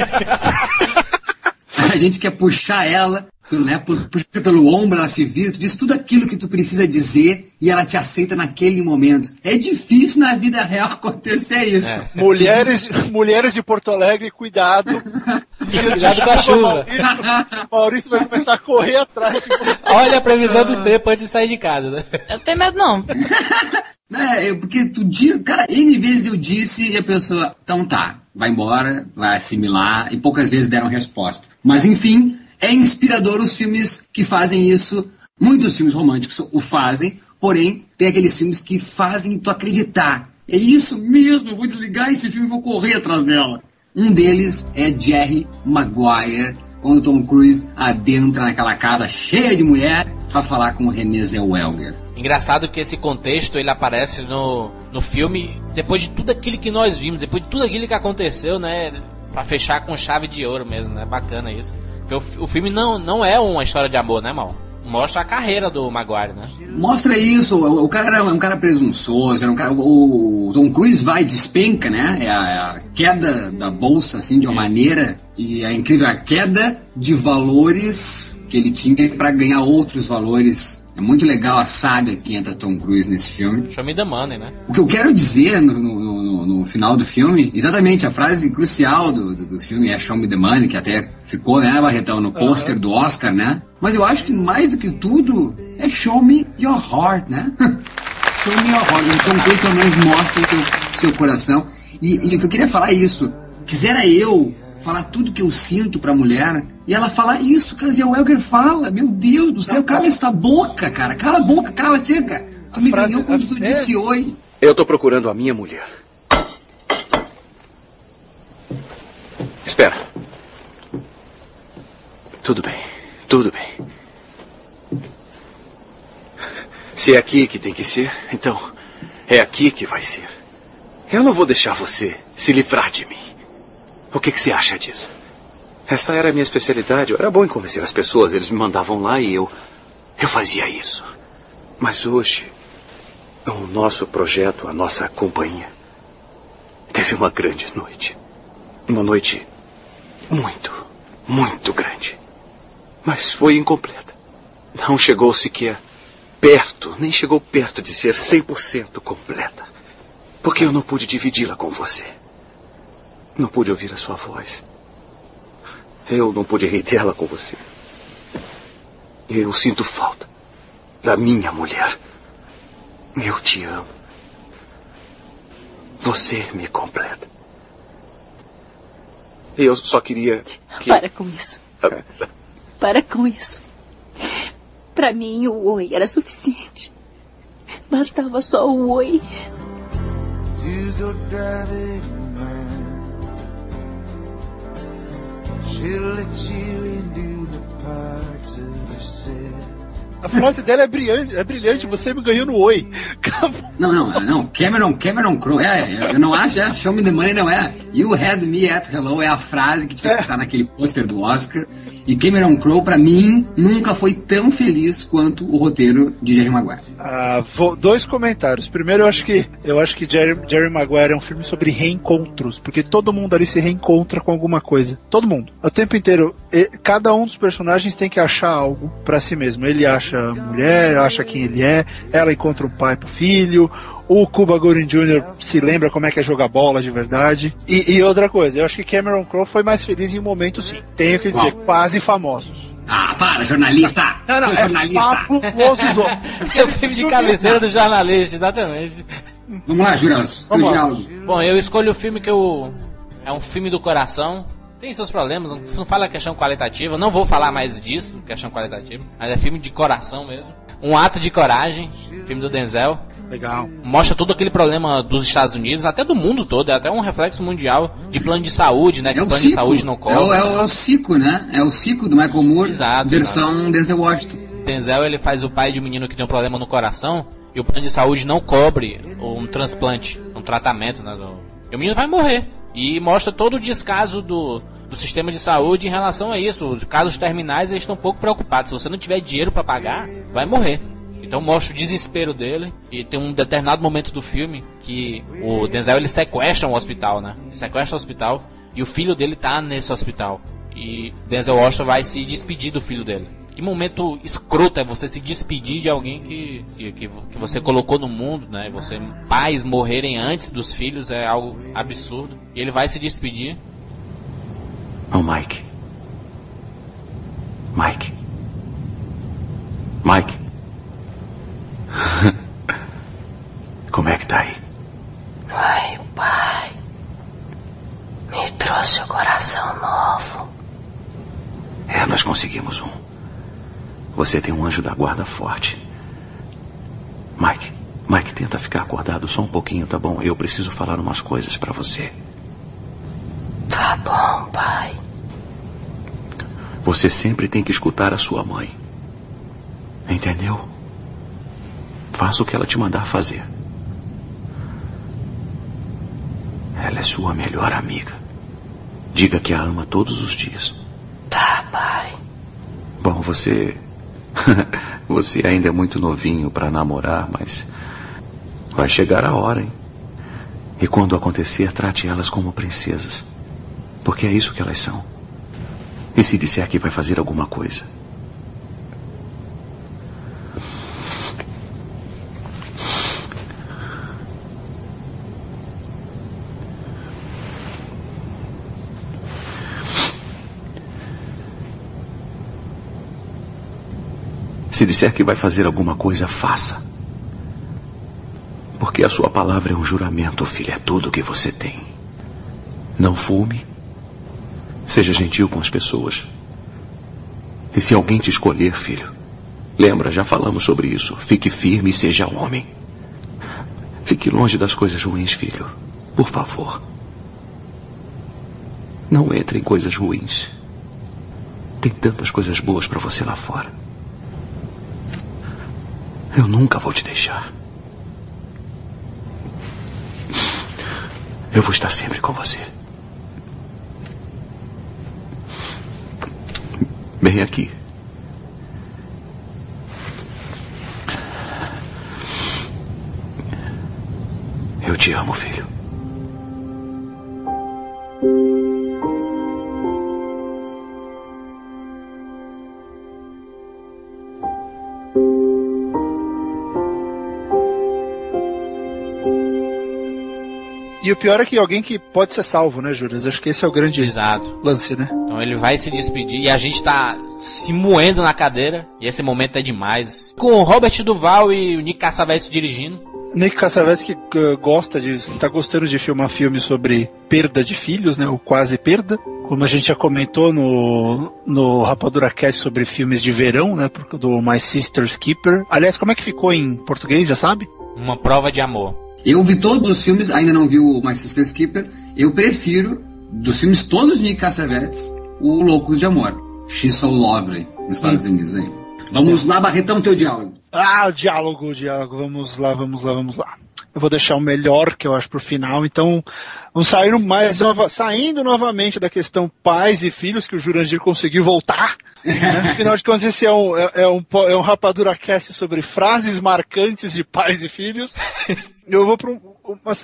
a gente quer puxar ela, pelo, né, pu- puxa pelo ombro, ela se vira, tu diz tudo aquilo que tu precisa dizer e ela te aceita naquele momento. É difícil na vida real acontecer isso. É. Mulheres, mulheres de Porto Alegre, cuidado. Cuidado com a chuva. Maurício, Maurício vai começar a correr atrás de você. Olha a previsão do tempo antes de sair de casa, né? Eu tenho medo não. É, porque tu diz, cara, N vezes eu disse e a pessoa, então tá, vai embora, vai assimilar, e poucas vezes deram resposta. Mas enfim, é inspirador os filmes que fazem isso. Muitos filmes românticos o fazem, porém, tem aqueles filmes que fazem tu acreditar. É isso mesmo, eu vou desligar esse filme e vou correr atrás dela. Um deles é Jerry Maguire, quando Tom Cruise adentra naquela casa cheia de mulher para falar com o René Zellweger. Engraçado que esse contexto ele aparece no, no filme depois de tudo aquilo que nós vimos, depois de tudo aquilo que aconteceu, né? Pra fechar com chave de ouro mesmo, né? Bacana isso. Porque o, o filme não, não é uma história de amor, né, mal? Mostra a carreira do Maguire, né? Mostra isso, o, o cara é um cara presunçoso, era um cara, o, o Tom Cruise vai, despenca, né? É a, é a queda da bolsa, assim, de uma maneira, e é incrível a queda de valores que ele tinha para ganhar outros valores. É muito legal a saga que entra Tom Cruise nesse filme. Show me the money, né? O que eu quero dizer no, no- no- final do filme, exatamente a frase crucial do, do, do filme é Show Me the Money, que até ficou, né, Barretão, no pôster do Oscar, né? Mas eu acho que mais do que tudo é Show Me Your Heart, né? show Me Your Heart. O Tom Cruise pelo menos mostra o seu, seu coração. E, e o que eu queria falar é isso. Quisera eu falar tudo que eu sinto pra mulher e ela falar isso que a Zé Welger fala. Meu Deus do céu, cala esta boca, cara. Cala a boca, cala, chega. Tu me ganhou quando tu disse oi. Eu tô procurando a minha mulher. Espera. Tudo bem, tudo bem. Se é aqui que tem que ser, então é aqui que vai ser. Eu não vou deixar você se livrar de mim. O que, que você acha disso? Essa era a minha especialidade. Eu era bom em convencer as pessoas. Eles me mandavam lá e eu. Eu fazia isso. Mas hoje, o nosso projeto, a nossa companhia, teve uma grande noite. Uma noite muito, muito grande. Mas foi incompleta. Não chegou sequer perto, nem chegou perto de ser 100% completa. Porque eu não pude dividi-la com você. Não pude ouvir a sua voz. Eu não pude rir dela com você. Eu sinto falta da minha mulher. Eu te amo. Você me completa. Eu só queria que. Para com isso. Para com isso. Para mim, o oi era suficiente. Bastava só o oi. You go driving around. She'll let you into the parts of the city. A frase dela é brilhante, é brilhante, você me ganhou no oi. Não, não, não. Cameron, Cameron Crowe. É, eu não acho, é. Show me the money não é. You had me at hello é a frase que tinha que estar naquele pôster do Oscar. E Cameron Crowe, pra mim, nunca foi tão feliz quanto o roteiro de Jerry Maguire. Ah, vou- dois comentários. Primeiro, eu acho que eu acho que Jerry, Jerry Maguire é um filme sobre reencontros, porque todo mundo ali se reencontra com alguma coisa. Todo mundo. O tempo inteiro, cada um dos personagens tem que achar algo pra si mesmo. Ele acha a mulher, acha quem ele é, ela encontra um pai pro filho. O Cuba Gooding Jr. se lembra como é que é jogar bola de verdade. E, e outra coisa, eu acho que Cameron Crowe foi mais feliz em um momento sim. Tenho que dizer, Qual? quase famosos. Ah, para, jornalista! Não, não, Seu é jornalista! É o filme de cabeceira do jornalista, exatamente. Vamos lá, Juras, Vamos lá. Bom, eu escolho o filme que eu. É um filme do coração. Tem seus problemas, não- não fala questão qualitativa, não vou falar mais disso, questão qualitativa, mas é filme de coração mesmo. Um ato de coragem, filme do Denzel. Legal. Mostra todo aquele problema dos Estados Unidos, até do mundo todo, é até um reflexo mundial de plano de saúde, né? Que É o o plano de saúde não É o, cobre. é, o, é o Cico, né? É o Cico do Michael Moore, Exato, versão Denzel Washington. Denzel ele faz o pai de um menino que tem um problema no coração e o plano de saúde não cobre um transplante, um tratamento, né? E o menino vai morrer. E mostra todo o descaso do, do sistema de saúde em relação a isso. Casos terminais eles estão um pouco preocupados. Se você não tiver dinheiro para pagar, vai morrer. Então mostra o desespero dele e tem um determinado momento do filme que o Denzel ele sequestra um hospital, né? Sequestra o hospital e o filho dele tá nesse hospital. E Denzel Washington vai se despedir do filho dele. Que momento escroto é você se despedir de alguém que, que, que, que você colocou no mundo, né? Você, pais morrerem antes dos filhos é algo absurdo. E ele vai se despedir. Oh, Mike. Mike. Mike. Como é que tá aí? Ai, pai. Me trouxe o coração novo. É, nós conseguimos um. Você tem um anjo da guarda forte. Mike, Mike, tenta ficar acordado só um pouquinho, tá bom? Eu preciso falar umas coisas pra você. Tá bom, pai. Você sempre tem que escutar a sua mãe. Entendeu? Faça o que ela te mandar fazer. Ela é sua melhor amiga. Diga que a ama todos os dias. Tá, pai. Bom, você. você ainda é muito novinho para namorar, mas. Vai chegar a hora, hein? E quando acontecer, trate elas como princesas. Porque é isso que elas são. E se disser que vai fazer alguma coisa? Se disser que vai fazer alguma coisa, faça. Porque a sua palavra é um juramento, filho, é tudo que você tem. Não fume. Seja gentil com as pessoas. E se alguém te escolher, filho, lembra, já falamos sobre isso. Fique firme e seja homem. Fique longe das coisas ruins, filho. Por favor. Não entre em coisas ruins. Tem tantas coisas boas para você lá fora. Eu nunca vou te deixar. Eu vou estar sempre com você. Bem aqui. Eu te amo, filho. O pior é que alguém que pode ser salvo, né, Júlio? Acho que esse é o grande Exato. lance, né? Então ele vai se despedir e a gente tá se moendo na cadeira. E esse momento é demais. Com o Robert Duval e o Nick Cassavetes dirigindo. Nick Cassavetes que uh, gosta de, tá gostando de filmar filmes sobre perda de filhos, né? O quase perda. Como a gente já comentou no, no Rapadura Cast sobre filmes de verão, né? Do My Sister's Keeper. Aliás, como é que ficou em português, já sabe? Uma prova de amor. Eu vi todos os filmes, ainda não vi o My Sister's Keeper. Eu prefiro, dos filmes todos de Nick Cassavetes, o Loucos de Amor. She's So Lovely. nos Estados Unidos aí. Vamos lá, Barretão, teu diálogo. Ah, o diálogo, o diálogo. Vamos lá, vamos lá, vamos lá. Eu vou deixar o melhor, que eu acho, pro final. Então, vamos sair mais nova, saindo novamente da questão pais e filhos, que o Jurandir conseguiu voltar. Né? Afinal de contas, esse é um, é, é um, é um Rapadura Cast sobre frases marcantes de pais e filhos. Eu vou para um,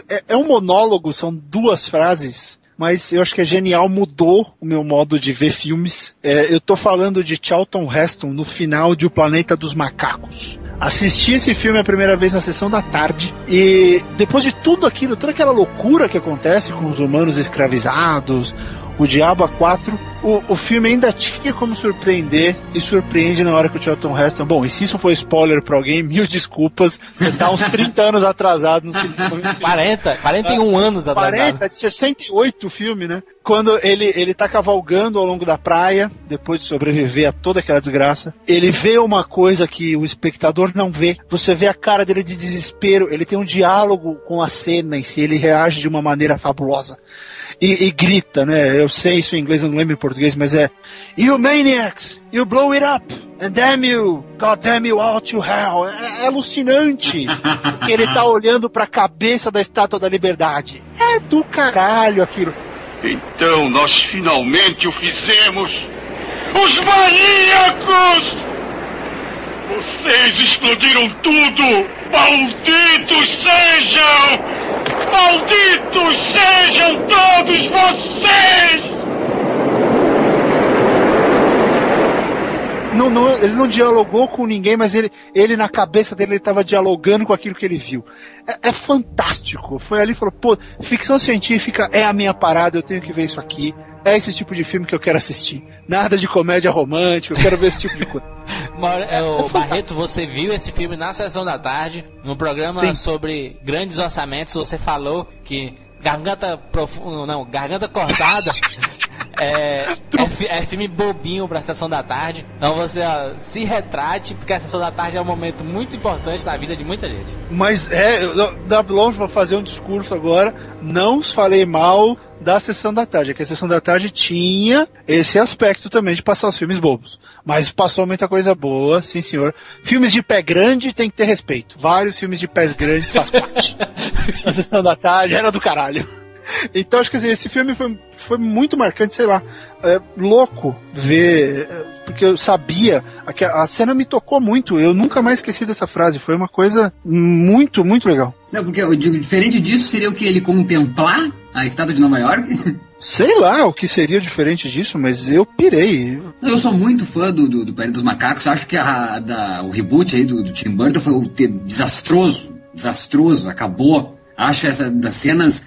é, é um monólogo, são duas frases, mas eu acho que é genial, mudou o meu modo de ver filmes. É, eu tô falando de Charlton Heston no final de O Planeta dos Macacos. Assisti esse filme a primeira vez na sessão da tarde e depois de tudo aquilo, toda aquela loucura que acontece com os humanos escravizados, o Diabo a 4, o, o filme ainda tinha como surpreender e surpreende na hora que o Charlton Heston. Bom, e se isso foi spoiler pra alguém, mil desculpas. Você tá uns 30 anos atrasado no cinema. 40, 41 anos atrasado. 40, de 68 o filme, né? Quando ele, ele tá cavalgando ao longo da praia, depois de sobreviver a toda aquela desgraça, ele vê uma coisa que o espectador não vê. Você vê a cara dele de desespero, ele tem um diálogo com a cena em si, ele reage de uma maneira fabulosa. E, e grita, né? Eu sei isso em inglês, eu não lembro em português, mas é You maniacs! You blow it up! And damn you! God damn you all to hell! É, é alucinante! Porque ele tá olhando pra cabeça da Estátua da Liberdade. É do caralho aquilo. Então nós finalmente o fizemos! Os maníacos! Vocês explodiram tudo! Malditos sejam! Malditos sejam todos vocês! Não, não, ele não dialogou com ninguém, mas ele, ele na cabeça dele ele estava dialogando com aquilo que ele viu. É, é fantástico. Foi ali e falou, pô, ficção científica é a minha parada, eu tenho que ver isso aqui. É esse tipo de filme que eu quero assistir. Nada de comédia romântica, eu quero ver esse tipo de coisa. Mauro- é, o Barreto, você viu esse filme na sessão da tarde, no programa Sim. sobre grandes orçamentos, você falou que Garganta Profunda, não, Garganta Cortada é, é, é filme bobinho pra sessão da tarde. Então você ó, se retrate, porque a sessão da tarde é um momento muito importante da vida de muita gente. Mas é, da longe vou fazer um discurso agora. Não falei mal da sessão da tarde, é que a sessão da tarde tinha esse aspecto também de passar os filmes bobos. Mas passou muita coisa boa, sim senhor. Filmes de pé grande tem que ter respeito. Vários filmes de pés grandes faz parte. a sessão da tarde era do caralho. Então acho que assim, esse filme foi, foi muito marcante, sei lá. É louco ver, é, porque eu sabia, a, a cena me tocou muito, eu nunca mais esqueci dessa frase, foi uma coisa muito, muito legal. Não, porque eu digo, diferente disso seria o que? Ele contemplar a estátua de Nova York? Sei lá o que seria diferente disso, mas eu pirei. Eu sou muito fã do, do, do dos Macacos. Acho que a, da, o reboot aí do, do Tim Burton foi desastroso. Desastroso, acabou. Acho essa das cenas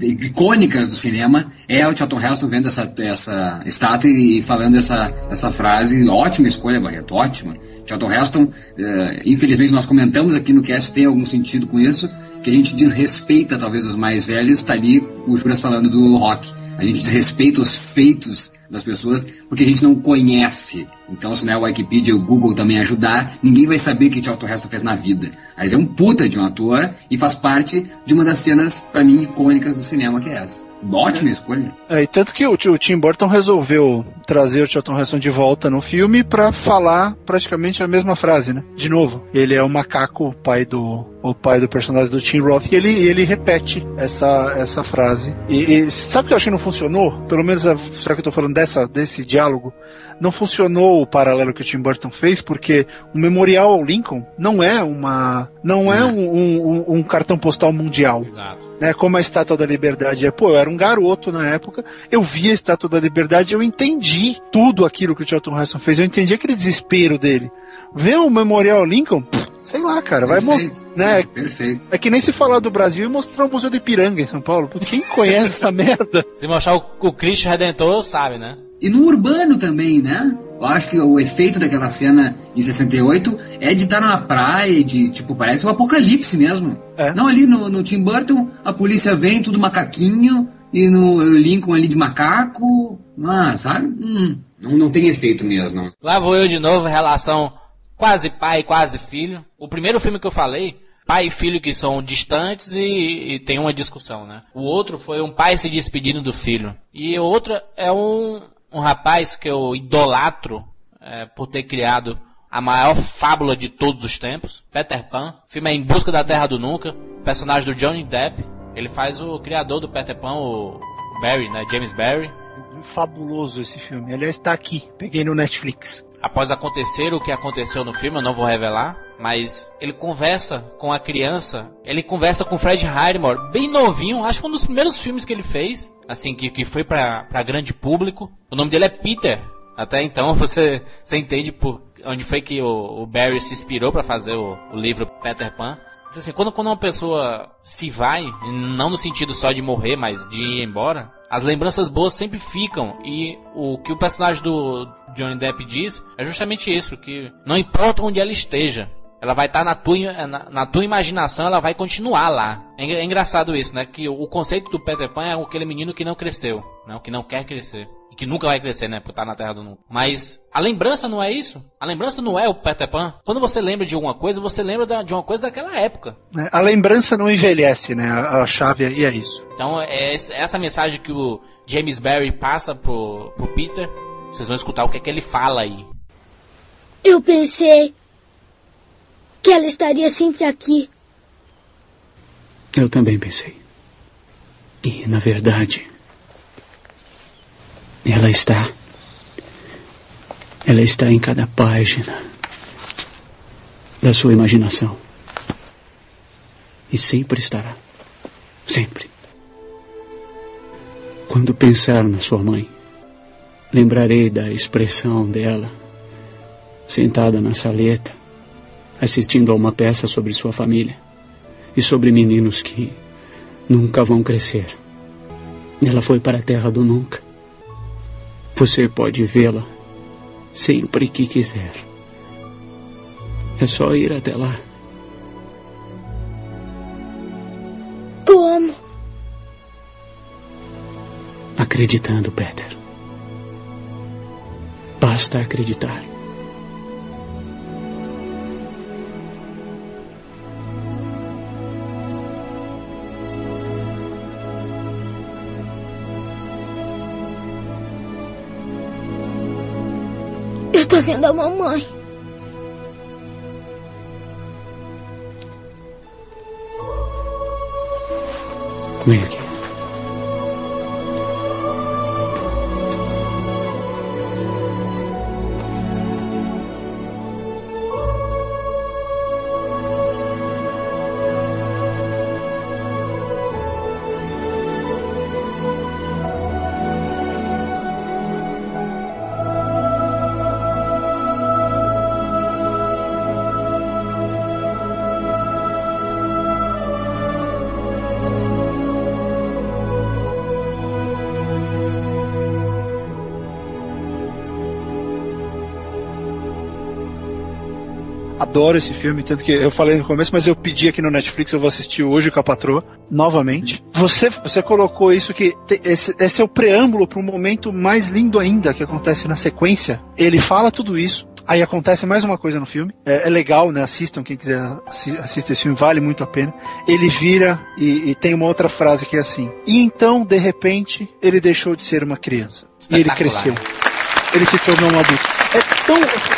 icônicas do cinema é o Charlton Heston vendo essa, essa estátua e falando essa, essa frase. Ótima escolha, Barreto, ótima. Charlton Heston, eh, infelizmente nós comentamos aqui no cast, tem algum sentido com isso, que a gente desrespeita talvez os mais velhos, tá ali o Juras falando do rock. A gente desrespeita os feitos das pessoas porque a gente não conhece. Então, se não é o Wikipedia o Google também ajudar, ninguém vai saber o que Charlton Heston fez na vida. Mas é um puta de um ator e faz parte de uma das cenas, pra mim, icônicas do cinema, que é essa. Ótima escolha. É, e tanto que o, o Tim Burton resolveu trazer o Charlton Heston de volta no filme pra falar praticamente a mesma frase, né? De novo, ele é o macaco, o pai do o pai do personagem do Tim Roth, e ele, ele repete essa, essa frase. E, e sabe o que eu acho que não funcionou? Pelo menos, a, será que eu tô falando dessa, desse diálogo? Não funcionou o paralelo que o Tim Burton fez, porque o Memorial ao Lincoln não é uma. não é um, um- um cartão postal mundial Exato. né, como a Estátua da Liberdade é. Pô, eu era um garoto na época, eu vi a Estátua da Liberdade, eu entendi tudo aquilo que o Charlton Heston fez, eu entendi aquele desespero dele. Ver o Memorial Lincoln, pff, sei lá, cara, vai mo- Perfeito. né? Perfeito. É que nem se falar do Brasil e mostrar o Museu do Ipiranga em São Paulo. Quem conhece essa merda? Se mostrar o, o Cristo Redentor, sabe, né? E no urbano também, né? Eu acho que o efeito daquela cena em 68 é de estar numa praia, de tipo, parece um apocalipse mesmo. É. Não, ali no, no Tim Burton, a polícia vem, tudo macaquinho, e no Lincoln ali de macaco. Ah, sabe? Hum, não, não tem efeito mesmo. Lá vou eu de novo, relação quase pai, quase filho. O primeiro filme que eu falei, pai e filho que são distantes e, e tem uma discussão, né? O outro foi um pai se despedindo do filho. E o outro é um, um rapaz que eu idolatro, é, por ter criado a maior fábula de todos os tempos, Peter Pan. O filme é Em Busca da Terra do Nunca, personagem do Johnny Depp. Ele faz o criador do Peter Pan, o Barry, né, James Barry. Fabuloso esse filme. Aliás, tá aqui. Peguei no Netflix. Após acontecer o que aconteceu no filme, eu não vou revelar, mas ele conversa com a criança, ele conversa com Fred Highmore, bem novinho, acho que um dos primeiros filmes que ele fez, assim, que, que foi para grande público. O nome dele é Peter. Até então você, você entende por onde foi que o, o Barry se inspirou para fazer o, o livro Peter Pan. Assim, quando, quando uma pessoa se vai, não no sentido só de morrer, mas de ir embora, as lembranças boas sempre ficam. E o que o personagem do Johnny Depp diz é justamente isso, que não importa onde ela esteja, ela vai estar tá na tua, na, na, tua imaginação, ela vai continuar lá. É, é, engraçado isso, né? Que o, o, conceito do Peter Pan é aquele menino que não cresceu, né? Que não quer crescer. Que nunca vai crescer, né? Por estar na Terra do Nunca. Mas a lembrança não é isso. A lembrança não é o Peter Pan. Quando você lembra de alguma coisa, você lembra da, de uma coisa daquela época. É, a lembrança não envelhece, né? A, a chave aí é isso. Então é essa mensagem que o James Barry passa pro, pro Peter. Vocês vão escutar o que é que ele fala aí. Eu pensei que ela estaria sempre aqui. Eu também pensei. E, na verdade, ela está. Ela está em cada página da sua imaginação. E sempre estará. Sempre. Quando pensar na sua mãe, lembrarei da expressão dela, sentada na saleta, assistindo a uma peça sobre sua família e sobre meninos que nunca vão crescer. Ela foi para a terra do nunca. Você pode vê-la sempre que quiser. É só ir até lá. Como? Acreditando, Peter. Basta acreditar. Vendo a mamãe. Vem aqui. Adoro esse filme, tanto que eu falei no começo, mas eu pedi aqui no Netflix, eu vou assistir hoje com a patroa, novamente. Você, você colocou isso que esse, esse é o preâmbulo para um momento mais lindo ainda que acontece na sequência. Ele fala tudo isso, Aí acontece mais uma coisa no filme. É, é legal, né? Assistam, quem quiser assistir esse filme, vale muito a pena. Ele vira e, e, tem uma outra frase que é assim. E então, de repente, ele deixou de ser uma criança. E ele cresceu. Ele se tornou um adulto é tão.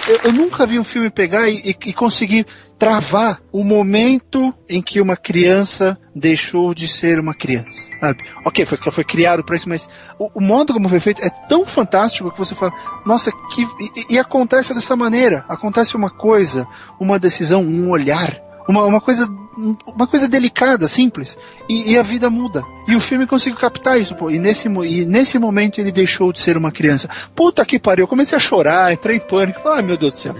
Eu, eu, nunca vi um filme pegar e, e, e, conseguir travar o momento em que uma criança deixou de ser uma criança. Sabe? Ok, foi, foi criado para isso, mas o, o, modo como foi feito é tão fantástico que você fala, nossa, que. E, e acontece dessa maneira. Acontece uma coisa, uma decisão, um olhar uma, uma coisa uma coisa delicada, simples, e, e, a vida muda. E o filme conseguiu captar isso, pô. E nesse, e nesse momento ele deixou de ser uma criança. Puta que pariu, eu comecei a chorar, entrei em pânico. Ai meu Deus do céu.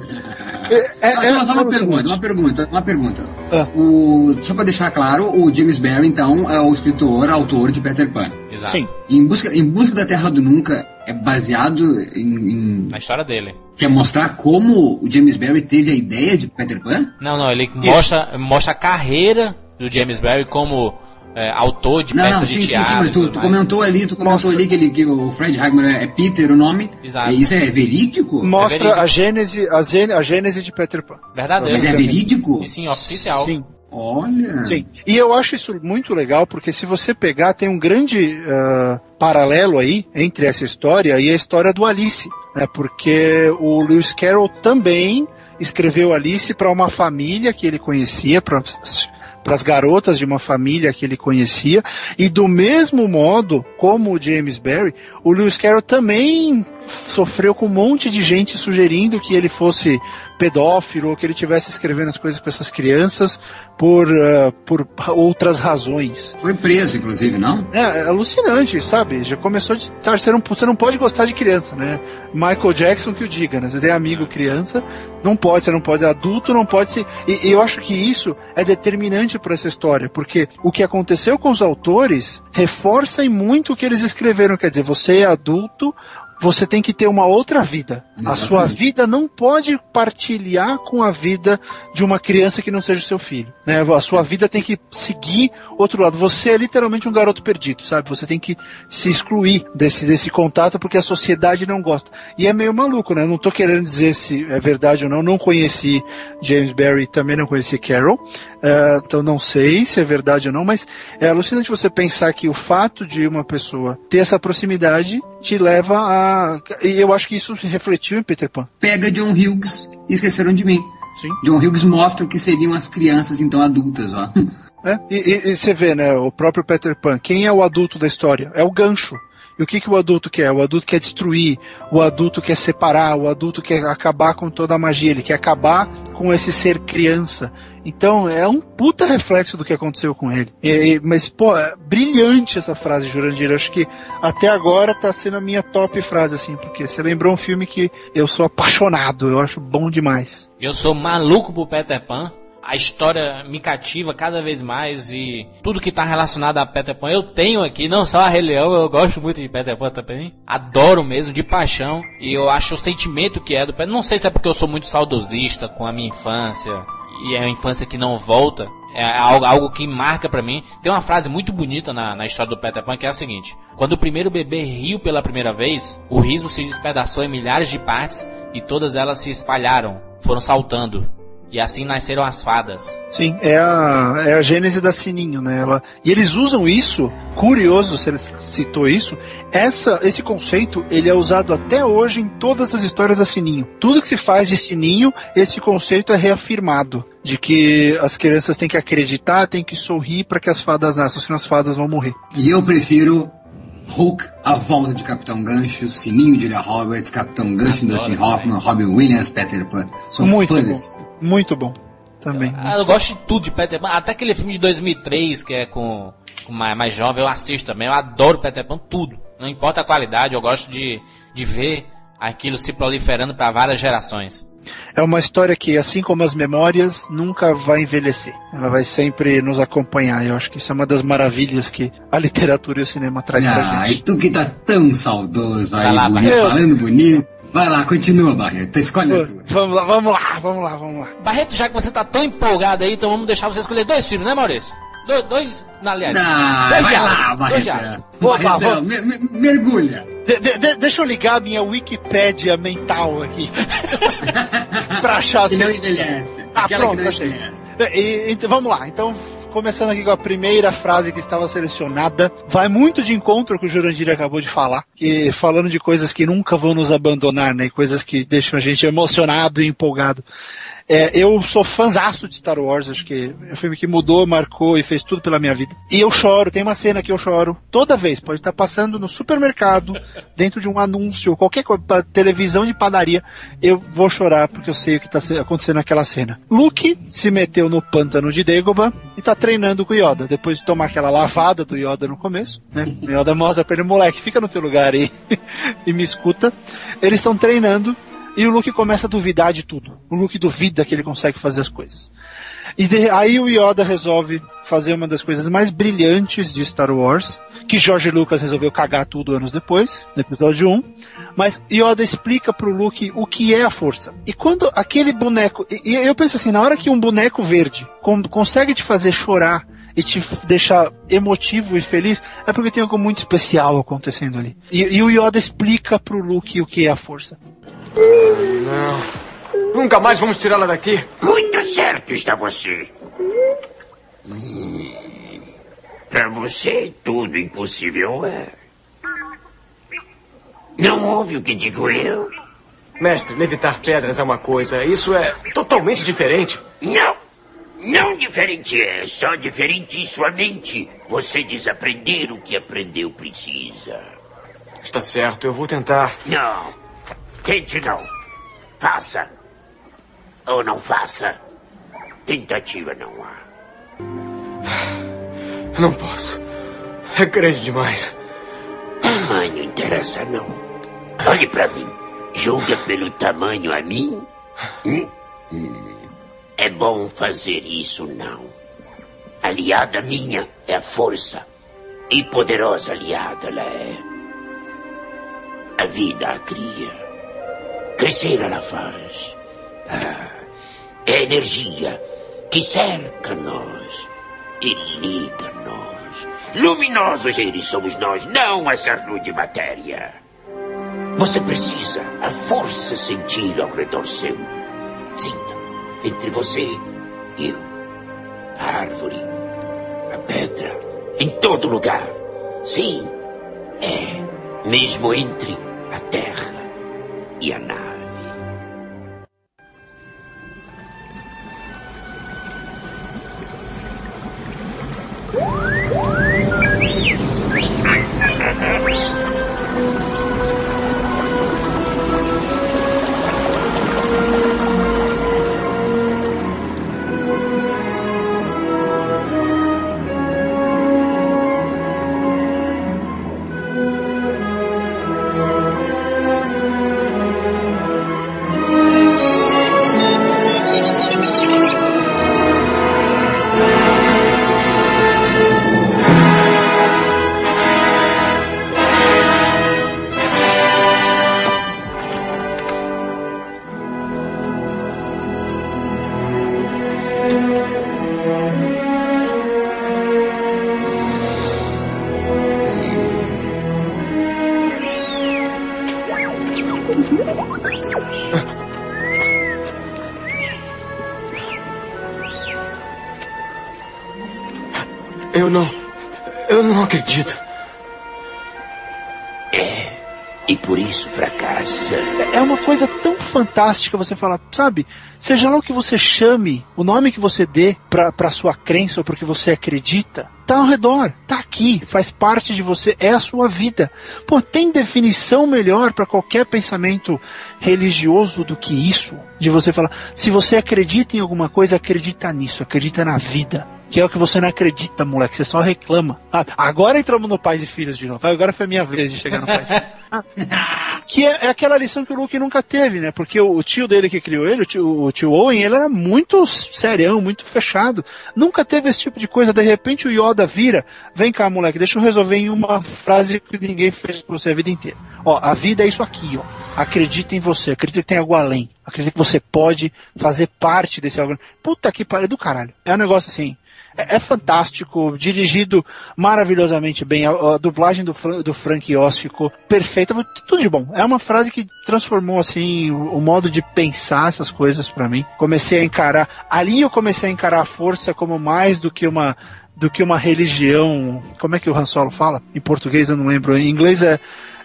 É, é, só, só uma pergunta, uma pergunta, uma pergunta. Ah. O, só para deixar claro, o James Barry, então, é o escritor, autor de Peter Pan. Exato. Sim. Em busca, em busca da Terra do Nunca é baseado em, em, Na história dele. Quer mostrar como o James Barry teve a ideia de Peter Pan? Não, não, ele mostra, mostra a carreira do James Barry como é, autor de não, peças não, sim, de teatro. Sim, sim, mas tu, tu comentou ali, tu comentou ali que, ele, que o Fred Hagman é Peter o nome. Exato. Isso é verídico? Mostra é verídico. a gênese, a, gênese, a gênese de Peter Pan. Verdadeiro. Mas é verídico? E sim, oficial. Sim. Olha. Sim. E eu acho isso muito legal, porque se você pegar, tem um grande uh, paralelo aí entre essa história e a história do Alice. né? Porque o Lewis Carroll também escreveu Alice para uma família que ele conhecia, para as garotas de uma família que ele conhecia, e do mesmo modo como o James Barry, o Lewis Carroll também sofreu com um monte de gente sugerindo que ele fosse pedófilo ou que ele tivesse escrevendo as coisas com essas crianças por, uh, por outras razões. Foi preso, inclusive, não? É, é alucinante, sabe? Já começou de. Você, não, você não pode gostar de criança, né? Michael Jackson que o diga, né? Você tem amigo criança, não pode, você não pode, adulto não pode se. E, e eu acho que isso é determinante para essa história, porque o que aconteceu com os autores reforça em muito o que eles escreveram. Quer dizer, você é adulto, você tem que ter uma outra vida. Exatamente. A sua vida não pode partilhar com a vida de uma criança que não seja seu filho. Né? A sua vida tem que seguir outro lado. Você é literalmente um garoto perdido, sabe? Você tem que se excluir desse, desse contato porque a sociedade não gosta. E é meio maluco, né? Eu não tô querendo dizer se é verdade ou não. Não conheci James Barry, também não conheci Carol. Uh, então não sei se é verdade ou não, mas é alucinante você pensar que o fato de uma pessoa ter essa proximidade te leva a. E eu acho que isso refletiu em Peter Pan. Pega John Hughes e esqueceram de mim. Sim. John Hughes mostra o que seriam as crianças então adultas, ó. É, e, e, e, você vê, né, o próprio Peter Pan, quem é o adulto da história? É o gancho. E o que, que o adulto quer? O adulto quer destruir, o adulto quer separar, o adulto quer acabar com toda a magia, ele quer acabar com esse ser criança. Então é um puta reflexo do que aconteceu com ele. E, mas, pô, é brilhante essa frase, Jurandir. Acho que até agora tá sendo a minha top frase, assim, porque você lembrou um filme que eu sou apaixonado, eu acho bom demais. Eu sou maluco por Peter Pan. A história me cativa cada vez mais e tudo que tá relacionado a Peter Pan eu tenho aqui, não só a Rei Leão, eu gosto muito de Peter Pan também. Adoro mesmo, de paixão. E eu acho o sentimento que é do Peter Não sei se é porque eu sou muito saudosista com a minha infância e é a infância que não volta, é algo, algo que marca para mim. Tem uma frase muito bonita na, na história do Peter Pan que é a seguinte: Quando o primeiro bebê riu pela primeira vez, o riso se despedaçou em milhares de partes e todas elas se espalharam, foram saltando. E assim nasceram as fadas. Sim, é a, é a gênese da Sininho, né? Ela, e eles usam isso, curioso se ele citou isso, essa, esse conceito ele é usado até hoje em todas as histórias da Sininho. Tudo que se faz de Sininho, esse conceito é reafirmado. De que as crianças têm que acreditar, têm que sorrir para que as fadas nasçam, senão as fadas vão morrer. E eu prefiro Hulk, A Volta de Capitão Gancho, Sininho de Julia Roberts, Capitão Gancho, Adoro, Dustin Hoffman, Robin Williams, Peter Pan. Sou Muito fã bom. desse filme. Muito bom. Também. Eu, eu, gosto de tudo de Peter Pan. Até aquele filme de 2003, que é com, com mais, mais jovem, eu assisto também. Eu adoro Peter Pan, tudo. Não importa a qualidade, eu gosto de, de ver aquilo se proliferando para várias gerações. É uma história que, assim como as memórias, nunca vai envelhecer. Ela vai sempre nos acompanhar. Eu acho que isso é uma das maravilhas que a literatura e o cinema traz ah, pra gente. e tu que tá tão saudoso aí, Vai lá, bonito, falando bonito. Vai lá, continua, Barreto. Escolhe a tua. Vamos lá, vamos lá, vamos lá, vamos lá. Barreto, já que você tá tão empolgado aí, então vamos deixar você escolher dois filmes, né, Maurício? Do, dois, na aliás, Ah, dois vai diálogos, lá, dois Barreto. diálogos. Opa, Barretão, vamos. me- me- mergulha. De- de- de- deixa eu ligar minha Wikipédia mental aqui. pra achar Que assim. não envelhece. Ah, Aquela pronto, que não achei. envelhece. E- então, vamos lá. Então, começando aqui com a primeira frase que estava selecionada, vai muito de encontro com o Jurandir acabou de falar, que falando de coisas que nunca vão nos abandonar, né? Coisas que deixam a gente emocionado e empolgado. É, eu sou fãzaço de Star Wars, acho que é um filme que mudou, marcou e fez tudo pela minha vida. E eu choro, tem uma cena que eu choro toda vez, pode estar passando no supermercado, dentro de um anúncio, qualquer coisa, televisão de padaria, eu vou chorar porque eu sei o que está acontecendo naquela cena. Luke se meteu no pântano de Dagobah e tá treinando com o Yoda, depois de tomar aquela lavada do Yoda no começo, né? O Yoda mostra pra ele, moleque, fica no teu lugar aí e me escuta. Eles estão treinando e o Luke começa a duvidar de tudo. O Luke duvida que ele consegue fazer as coisas. E de- aí o Yoda resolve fazer uma das coisas mais brilhantes de Star Wars, que George Lucas resolveu cagar tudo anos depois, no episódio 1. Mas Yoda explica pro Luke o que é a força. E quando aquele boneco. E, e eu penso assim, na hora que um boneco verde con- consegue te fazer chorar e te deixar emotivo e feliz, é porque tem algo muito especial acontecendo ali. E, e o Yoda explica pro Luke o que é a força. Não. Nunca mais vamos tirá-la daqui. Muito certo está você. Hum. Para você, tudo impossível é. Não ouve o que digo eu? Mestre, levitar pedras é uma coisa, isso é totalmente diferente. Não! Não diferente é, só diferente em sua mente. Você desaprender o que aprendeu precisa. Está certo, eu vou tentar. Não. Tente não. Faça. Ou não faça. Tentativa não há. Não posso. É grande demais. Tamanho interessa não. Olhe para mim. Julga pelo tamanho a mim? Hum? Hum. É bom fazer isso, não. Aliada minha é a força. E poderosa aliada ela é. A vida a cria. Crescer ela faz. Ah, é a energia que cerca nós e liga nós. Luminosos seres somos nós, não essa rude matéria. Você precisa a força sentir ao redor seu. Entre você e eu. A árvore, a pedra, em todo lugar. Sim, é, mesmo entre a terra e a nave. Fantástica você falar, sabe? Seja lá o que você chame, o nome que você dê pra, pra sua crença ou porque você acredita, tá ao redor, tá aqui, faz parte de você, é a sua vida. Pô, tem definição melhor para qualquer pensamento religioso do que isso? De você falar, se você acredita em alguma coisa, acredita nisso, acredita na vida. Que é o que você não acredita, moleque. Você só reclama. Ah, agora entramos no Pais e Filhos de novo. Agora foi minha vez de chegar no Pais. Ah, que é, é, aquela lição que o Luke nunca teve, né? Porque o, o tio dele que criou ele, o tio, o tio, Owen, ele era muito serião, muito fechado. Nunca teve esse tipo de coisa. De repente o Yoda vira. Vem cá, moleque, deixa eu resolver em uma frase que ninguém fez pra você a vida inteira. Ó, a vida é isso aqui, ó. Acredita em você, acredita que tem algo além. Acredita que você pode fazer parte desse algo. Puta que pariu do caralho. É um negócio assim é, é fantástico, dirigido maravilhosamente bem. A, a dublagem do, do Frank Oz ficou perfeita, tudo de bom. É uma frase que transformou assim o, o modo de pensar essas coisas para mim. Comecei a encarar, ali eu comecei a encarar a força como mais do que uma do que uma religião. Como é que o Han Solo fala? Em português eu não lembro. Em inglês é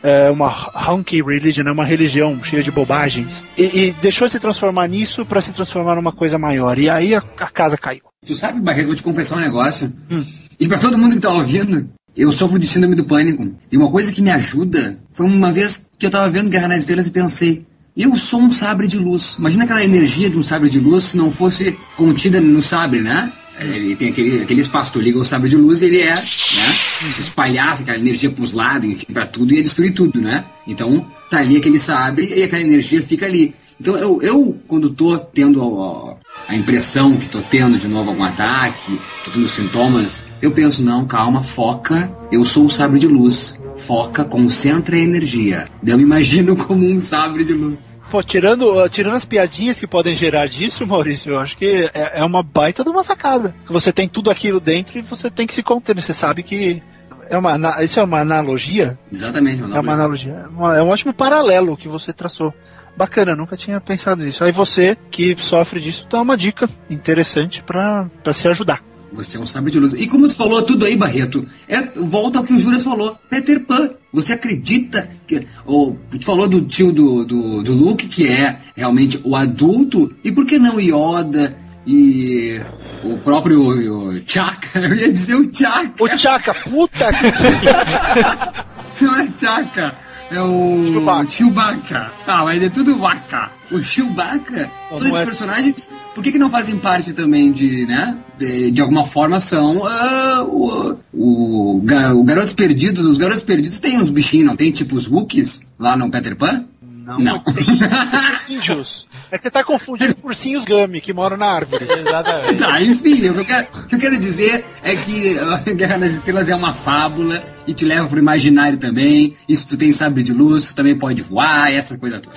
é uma hunky religion, é uma religião cheia de bobagens. E, e deixou se transformar nisso para se transformar numa coisa maior. E aí a, a casa caiu. Tu sabe, Barreto, vou te confessar um negócio. Hum. E para todo mundo que tá ouvindo, eu sofro de síndrome do pânico. E uma coisa que me ajuda foi uma vez que eu tava vendo Guerra nas Estrelas e pensei, eu sou um sabre de luz. Imagina aquela energia de um sabre de luz se não fosse contida no sabre, né? Ele tem aquele, aquele espaço, tu liga o sabre de luz e ele é, né? Se espalhasse aquela energia pros lados, enfim, pra tudo, ia destruir tudo, né? Então, tá ali aquele sabre e aquela energia fica ali. Então, eu, eu quando tô tendo a, a impressão que tô tendo de novo algum ataque, tô tendo sintomas, eu penso, não, calma, foca, eu sou o sabre de luz. Foca, concentra a energia. Eu me imagino como um sabre de luz. Pô, tirando, tirando as piadinhas que podem gerar disso, Maurício, eu acho que é, é uma baita de uma sacada. Você tem tudo aquilo dentro e você tem que se conter. Você sabe que é uma, isso é uma analogia? Exatamente. Uma é uma analogia. É, é um ótimo paralelo que você traçou. Bacana, nunca tinha pensado nisso. Aí você que sofre disso dá uma dica interessante para se ajudar. Você é um sabre de luz. E como tu falou tudo aí, Barreto, é, volta ao que o Juras falou. Peter Pan. Você acredita que. Ou, tu falou do tio do, do, do Luke, que é realmente o adulto. E por que não Yoda e o próprio o Chaka? Eu ia dizer o Chaka. O Chaka, puta que. Não é Chaka. É o Chewbacca. Chewbacca. Ah, mas é tudo vaca. O Chewbacca, todos esses é- personagens, por que, que não fazem parte também de, né? De, de alguma forma são ah, o, o, o Garotos Perdidos. Os Garotos Perdidos tem uns bichinhos, não tem? Tipo os Wookiees lá no Peter Pan? Não, tem ursinhos. É que você tá confundindo com ursinhos Gummy, que moram na árvore. Exatamente. Tá, enfim, o que, eu quero, o que eu quero dizer é que Guerra nas Estrelas é uma fábula e te leva pro imaginário também. E se tu tem sabre de luz, tu também pode voar, essa coisa toda.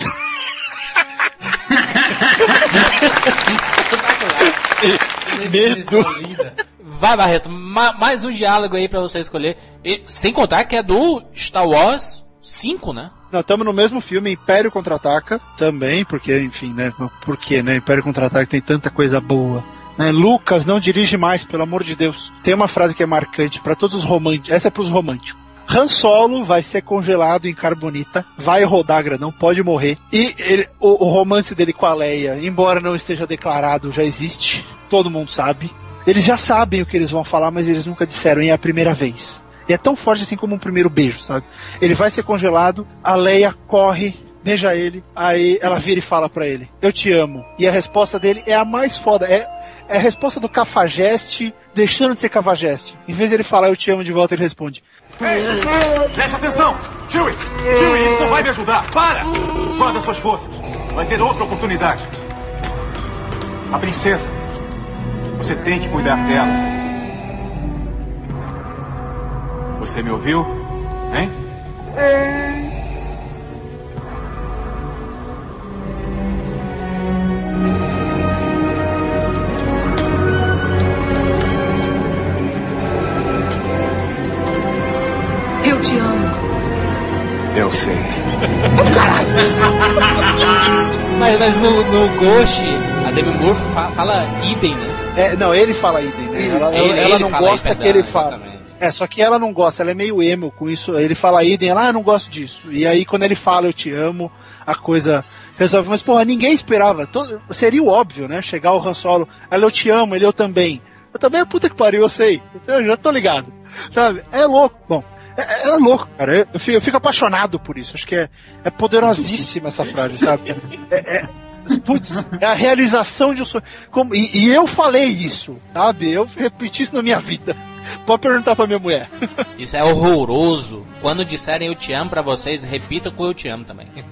Vai, Barreto, ma- mais um diálogo aí pra você escolher. E, sem contar que é do Star Wars 5, né? Nós estamos no mesmo filme, Império Contra-Ataca, também, porque, enfim, né? Por quê, né? Império Contra-Ataca tem tanta coisa boa. Né? Lucas, não dirige mais, pelo amor de Deus. Tem uma frase que é marcante para todos os românticos. Essa é pros românticos. Han Solo vai ser congelado em carbonita, vai rodar grandão, pode morrer. E ele- o, o romance dele com a Leia, embora não esteja declarado, já existe. Todo mundo sabe. Eles já sabem o que eles vão falar, mas eles nunca disseram, e é a primeira vez. E é tão forte assim como um primeiro beijo, sabe? Ele vai ser congelado, a Leia corre, beija ele, aí ela vira e fala pra ele, eu te amo. E a resposta dele é a mais foda, é, é a resposta do cafajeste deixando de ser cafajeste. Em vez de ele falar eu te amo de volta, ele responde, Preste atenção! Chewie! Chewie, isso não vai me ajudar! Para! Guarda suas forças. Vai ter outra oportunidade. A princesa. Você tem que cuidar dela. Você me ouviu? Hein? Eu sei. Mas, mas no, no Ghost, a Demi Moore fa- fala idem, né? É, não, ele fala idem, né? Ela, Ele- ela ele não gosta aí, que ele perdão, fala. É, só que ela não gosta, ela é meio emo com isso. Ele fala idem, ela, ah, eu não gosto disso. E aí quando ele fala eu te amo, a coisa resolve. Mas, porra, ninguém esperava. Todo- seria o óbvio, né? Chegar o Han Solo, ela eu te amo, ele eu também. Eu também é puta que pariu, eu sei. Eu já tô ligado. Sabe? É louco. Bom, é, é louco, cara. Eu, eu fico, eu fico apaixonado por isso. Acho que é, é poderosíssima essa frase, sabe? É, é, putz, é a realização de um sonho. Como, e, e eu falei isso, sabe? Eu repeti isso na minha vida. Pode perguntar pra minha mulher. Isso é horroroso. Quando disserem eu te amo pra vocês, repita com eu te amo também.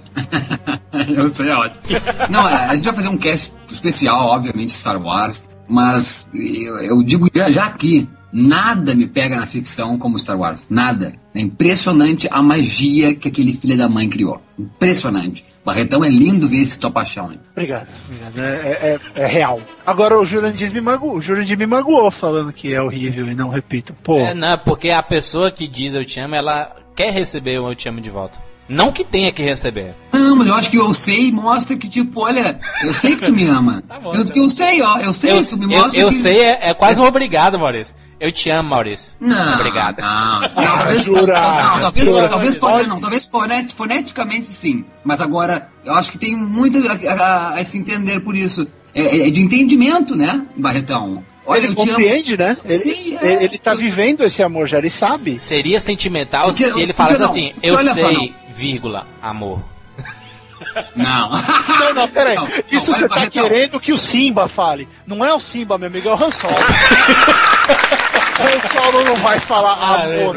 Eu sei, é ótimo. Não, é, a gente vai fazer um cast especial, obviamente, Star Wars, mas eu, eu digo já, já aqui, nada me pega na ficção como Star Wars. Nada. É impressionante a magia que aquele filho da mãe criou. Impressionante. Barretão é lindo ver esse tua paixão. Hein? Obrigado. obrigado. É, é- é real. Agora o Jurandir me magoou. O Jurandir me magoou falando que é horrível e não repito. Pô. É, não, porque a pessoa que diz eu te amo, ela quer receber o eu te amo de volta. Não que tenha que receber. Não, mas eu acho que eu sei mostra que, tipo, olha, eu sei que tu me ama. eu, eu sei, ó, eu sei, Eu, tu me eu, mostra eu que... sei, é, é quase um obrigado, Maurício. Eu te amo, Maurício. Não, Obrigado. Não, não, talvez, jura, não, talvez, jura. talvez, fone- não, talvez fonet- foneticamente sim. Mas agora, eu acho que tem muito a, a- a se entender por isso. É, é de entendimento, né, Barretão? Olha, ele eu te compreende, amo. né? Ele, Sim, é. ele, ele tá vivendo esse amor já, ele sabe. Seria sentimental Porque- se ele falasse não, assim, eu olha só, sei, vírgula, amor. Não. Não, não, peraí. Não, Isso não, você tá querendo que o Simba fale. Não é o Simba, meu amigo, é o Han Han Solo não vai falar amor.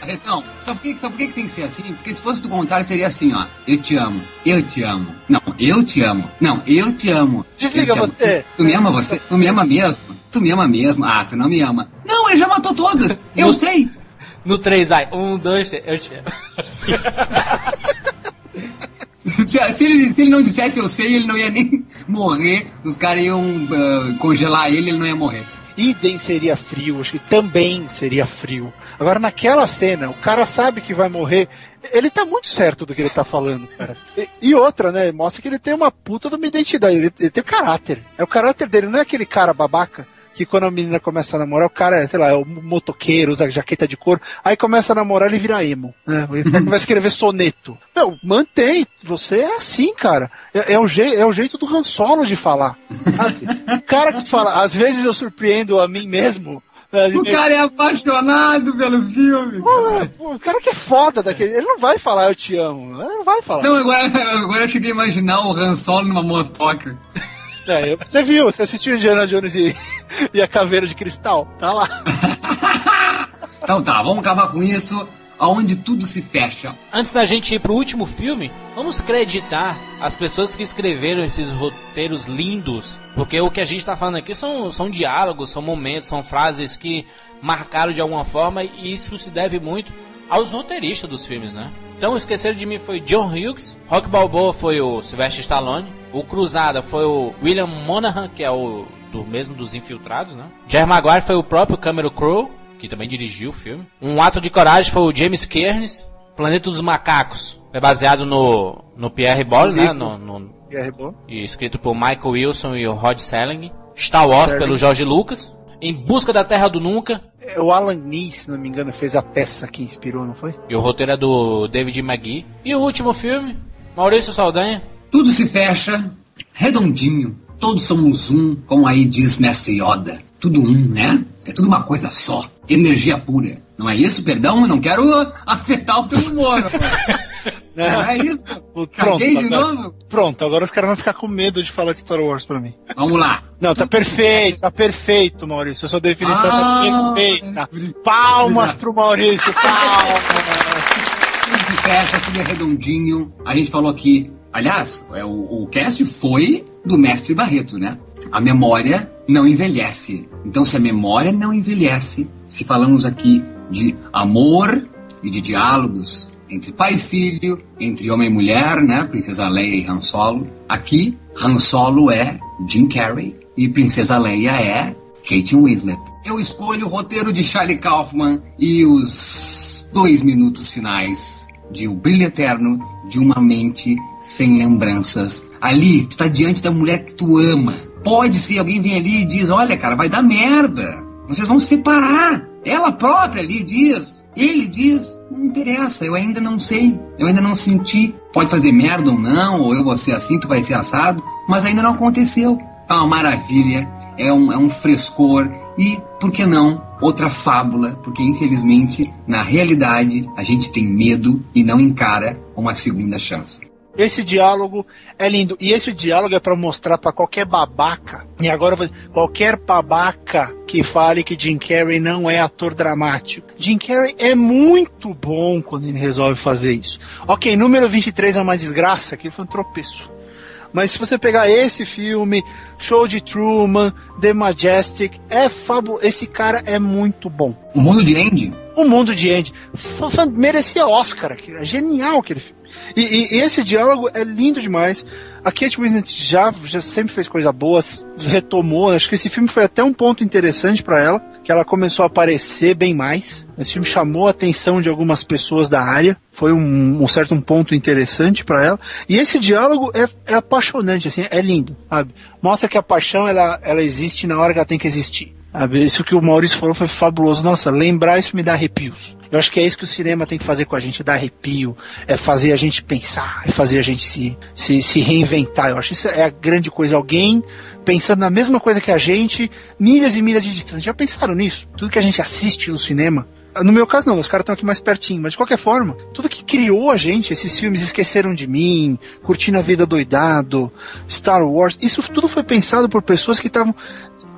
Barretão, sabe por, que, sabe por que que tem que ser assim? Porque se fosse do contrário, seria assim, ó. Eu te amo, eu te amo. Não, eu te amo. Não, eu te amo. Desliga te amo. você. Tu, tu me ama você? Tu me ama mesmo? Tu me ama mesmo? Ah, tu não me ama. Não, ele já matou todas. Eu No- sei. No 3, vai. Um, dois, três, eu te amo. Se, se ele, se ele não dissesse eu sei, ele não ia nem morrer. Os caras iam ah, congelar ele, ele não ia morrer. Idem seria frio, acho que também seria frio. Agora, naquela cena, o cara sabe que vai morrer. Ele tá muito certo do que ele tá falando, cara. E, e outra, né? Mostra que ele tem uma puta de uma identidade. Ele, ele tem caráter. É o caráter dele, não é aquele cara babaca. Que quando a menina começa a namorar, o cara é, sei lá, é o motoqueiro, usa jaqueta de couro, aí começa a namorar, ele vira emo, né? Ele começa a escrever soneto. Meu, mantém, você é assim, cara. É, é o, je é o jeito do Han Solo de falar. O cara que fala, às vezes eu surpreendo a mim mesmo, O cara é apaixonado pelo filme. Pô, o cara que é foda daquele, ele não vai falar eu te amo. Ele não vai falar. Não, agora, agora eu cheguei a imaginar o Han Solo numa motoca. É, você viu, você assistiu Indiana Jones e, e a Caveira de Cristal? Tá lá. Então tá, vamos acabar com isso, aonde tudo se fecha. Antes da gente ir pro último filme, vamos creditar as pessoas que escreveram esses roteiros lindos. Porque o que a gente tá falando aqui são, são diálogos, são momentos, são frases que marcaram de alguma forma e isso se deve muito aos roteiristas dos filmes, né? Então, Esqueceram de Mim foi John Hughes, Rock Balboa foi o Sylvester Stallone, o Cruzada foi o William Monahan, que é o do mesmo dos Infiltrados, né? Jerry Maguire foi o próprio Cameron Crowe, que também dirigiu o filme. Um ato de coragem foi o James Cairns, Planeta dos Macacos. É baseado no, no Pierre Ball, né? No, no, Pierre Ball. e escrito por Michael Wilson e o Rod Selling. Star Wars Serling. pelo George Lucas. Em Busca da Terra do Nunca. É, O Alan Nee, se não me engano, fez a peça que inspirou, não foi? E o roteiro é do David McGee. E o último filme, Maurício Saldanha. Tudo se fecha, redondinho. Todos somos um, como aí diz Mestre Yoda. Tudo um, né? É tudo uma coisa só. Energia pura. Não é isso? Perdão, eu não quero afetar o teu humor. Não é isso? Pronto, Caguei de agora- novo? Pronto, agora os caras vão ficar com medo de falar de Star Wars pra mim. Vamos lá. Não, tá perfeito, tá perfeito, Maurício. A sua definição Ah, tá perfeita. Palmas pro Maurício, palmas. Tudo se fecha, tudo é redondinho. A gente falou aqui, aliás, é, o, o cast foi do mestre Barreto, né? A memória não envelhece. Então, se a memória não envelhece, se falamos aqui de amor e de diálogos entre pai e filho, entre homem e mulher, né? Princesa Leia e Han Solo. Aqui, Han Solo é Jim Carrey e Princesa Leia é Kate Winslet. Eu escolho o roteiro de Charlie Kaufman e os dois minutos finais de O Brilho Eterno de uma mente sem lembranças. Ali, tu tá diante da mulher que tu ama. Pode ser, alguém vem ali e diz, olha cara, vai dar merda. Vocês vão se separar. Ela própria ali diz. Ele diz, não interessa, eu ainda não sei, eu ainda não senti. Pode fazer merda ou não, ou eu vou ser assim, tu vai ser assado, mas ainda não aconteceu. É uma maravilha, é um, é um frescor e, por que não, outra fábula, porque infelizmente, na realidade, a gente tem medo e não encara uma segunda chance. Esse diálogo é lindo. E esse diálogo é pra mostrar pra qualquer babaca. E agora qualquer babaca que fale que Jim Carrey não é ator dramático. Jim Carrey é muito bom quando ele resolve fazer isso. Ok, número 23 é uma desgraça, que foi um tropeço. Mas se você pegar esse filme, Show de Truman, The Majestic, é fabuloso. Esse cara é muito bom. O mundo de Andy? O mundo de Andy. F- merecia Oscar. É genial aquele filme. E, e- e esse diálogo é lindo demais. A Kate Winslet já, já sempre fez coisa boa, retomou. Acho que esse filme foi até um ponto interessante pra ela, que ela começou a aparecer bem mais. Esse filme chamou a atenção de algumas pessoas da área. Foi um, um certo um ponto interessante pra ela. E esse diálogo é, é apaixonante, assim, é lindo, sabe? Mostra que a paixão ela, ela existe na hora que ela tem que existir. Sabe? Isso que o Maurício falou foi fabuloso. Nossa, lembrar isso me dá arrepios. Eu acho que é isso que o cinema tem que fazer com a gente, dar arrepio, é fazer a gente pensar, é fazer a gente se, se, se reinventar. Eu acho que isso é a grande coisa. Alguém pensando na mesma coisa que a gente, milhas e milhas de distância. Já pensaram nisso? Tudo que a gente assiste no cinema. No meu caso não, os caras estão aqui mais pertinho, mas de qualquer forma, tudo que criou a gente, esses filmes Esqueceram de Mim, Curtindo a Vida Doidado, Star Wars, isso tudo foi pensado por pessoas que estavam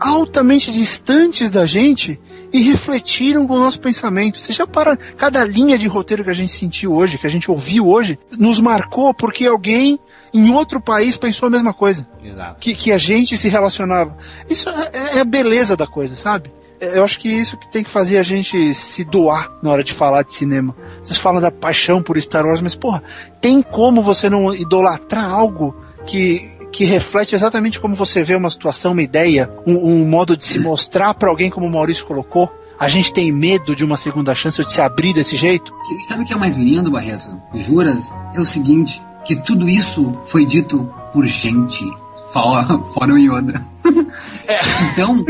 altamente distantes da gente e refletiram com o nosso pensamento. Já para cada linha de roteiro que a gente sentiu hoje, que a gente ouviu hoje, nos marcou porque alguém em outro país pensou a mesma coisa. Exato. Que, que a gente se relacionava. Isso é, é a beleza da coisa, sabe? É, Eu acho que isso que tem que fazer a gente se doar na hora de falar de cinema. Vocês falam da paixão por Star Wars, mas porra, tem como você não idolatrar algo que, que reflete exatamente como você vê uma situação, uma ideia, um, um modo de se mostrar pra alguém como o Maurício colocou? A gente tem medo de uma segunda chance ou de se abrir desse jeito? E sabe o que é mais lindo, Barreto? Juras? É o seguinte, que tudo isso foi dito por gente. Fora, fora o Yoda. Então,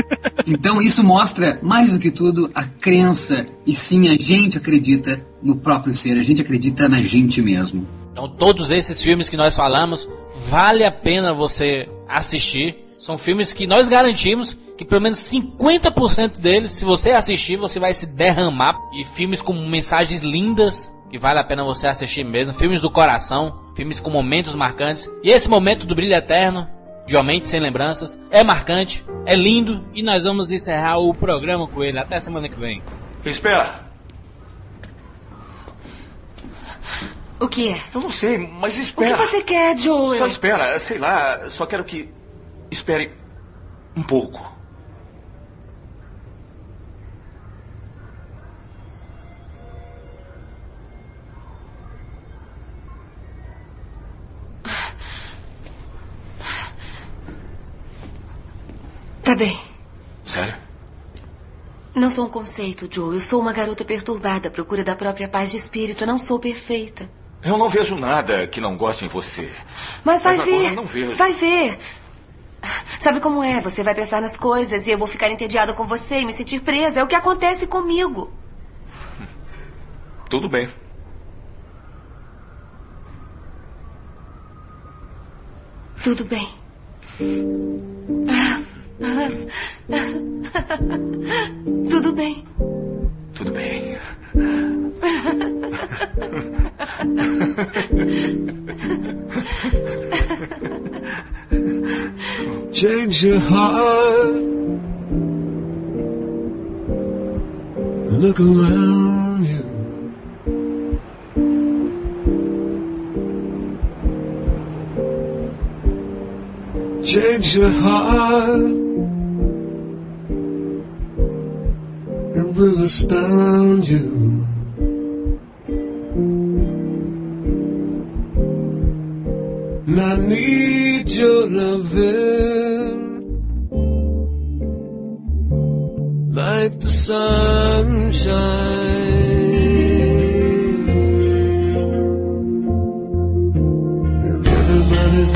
então isso mostra, mais do que tudo, a crença. E sim, a gente acredita no próprio ser, a gente acredita na gente mesmo. Então, todos esses filmes que nós falamos, vale a pena você assistir. São filmes que nós garantimos que pelo menos 50% deles, se você assistir, você vai se derramar. E filmes com mensagens lindas, que vale a pena você assistir mesmo. Filmes do coração, filmes com momentos marcantes. E esse momento do Brilho Eterno, de Uma Mente Sem Lembranças, é marcante, é lindo. E nós vamos encerrar o programa com ele. Até semana que vem. Espera. O que é? Eu não sei, mas O espera. que você quer, Joel? Só espera, sei lá. Só quero que. Espere um pouco. Tá bem. Sério? Não sou um conceito, Joe. Eu sou uma garota perturbada à procura da própria paz de espírito. Não sou perfeita. Eu não vejo nada que não goste em você. Mas vai agora ver. não vejo. Vai ver. Sabe como é? Você vai pensar nas coisas e eu vou ficar entediada com você e me sentir presa. É o que acontece comigo. Tudo bem. Tudo bem. Tudo bem. Tudo bem. Change your heart. Look around you. Change your heart. It will astound you. And I need your loving like the sunshine. Everybody's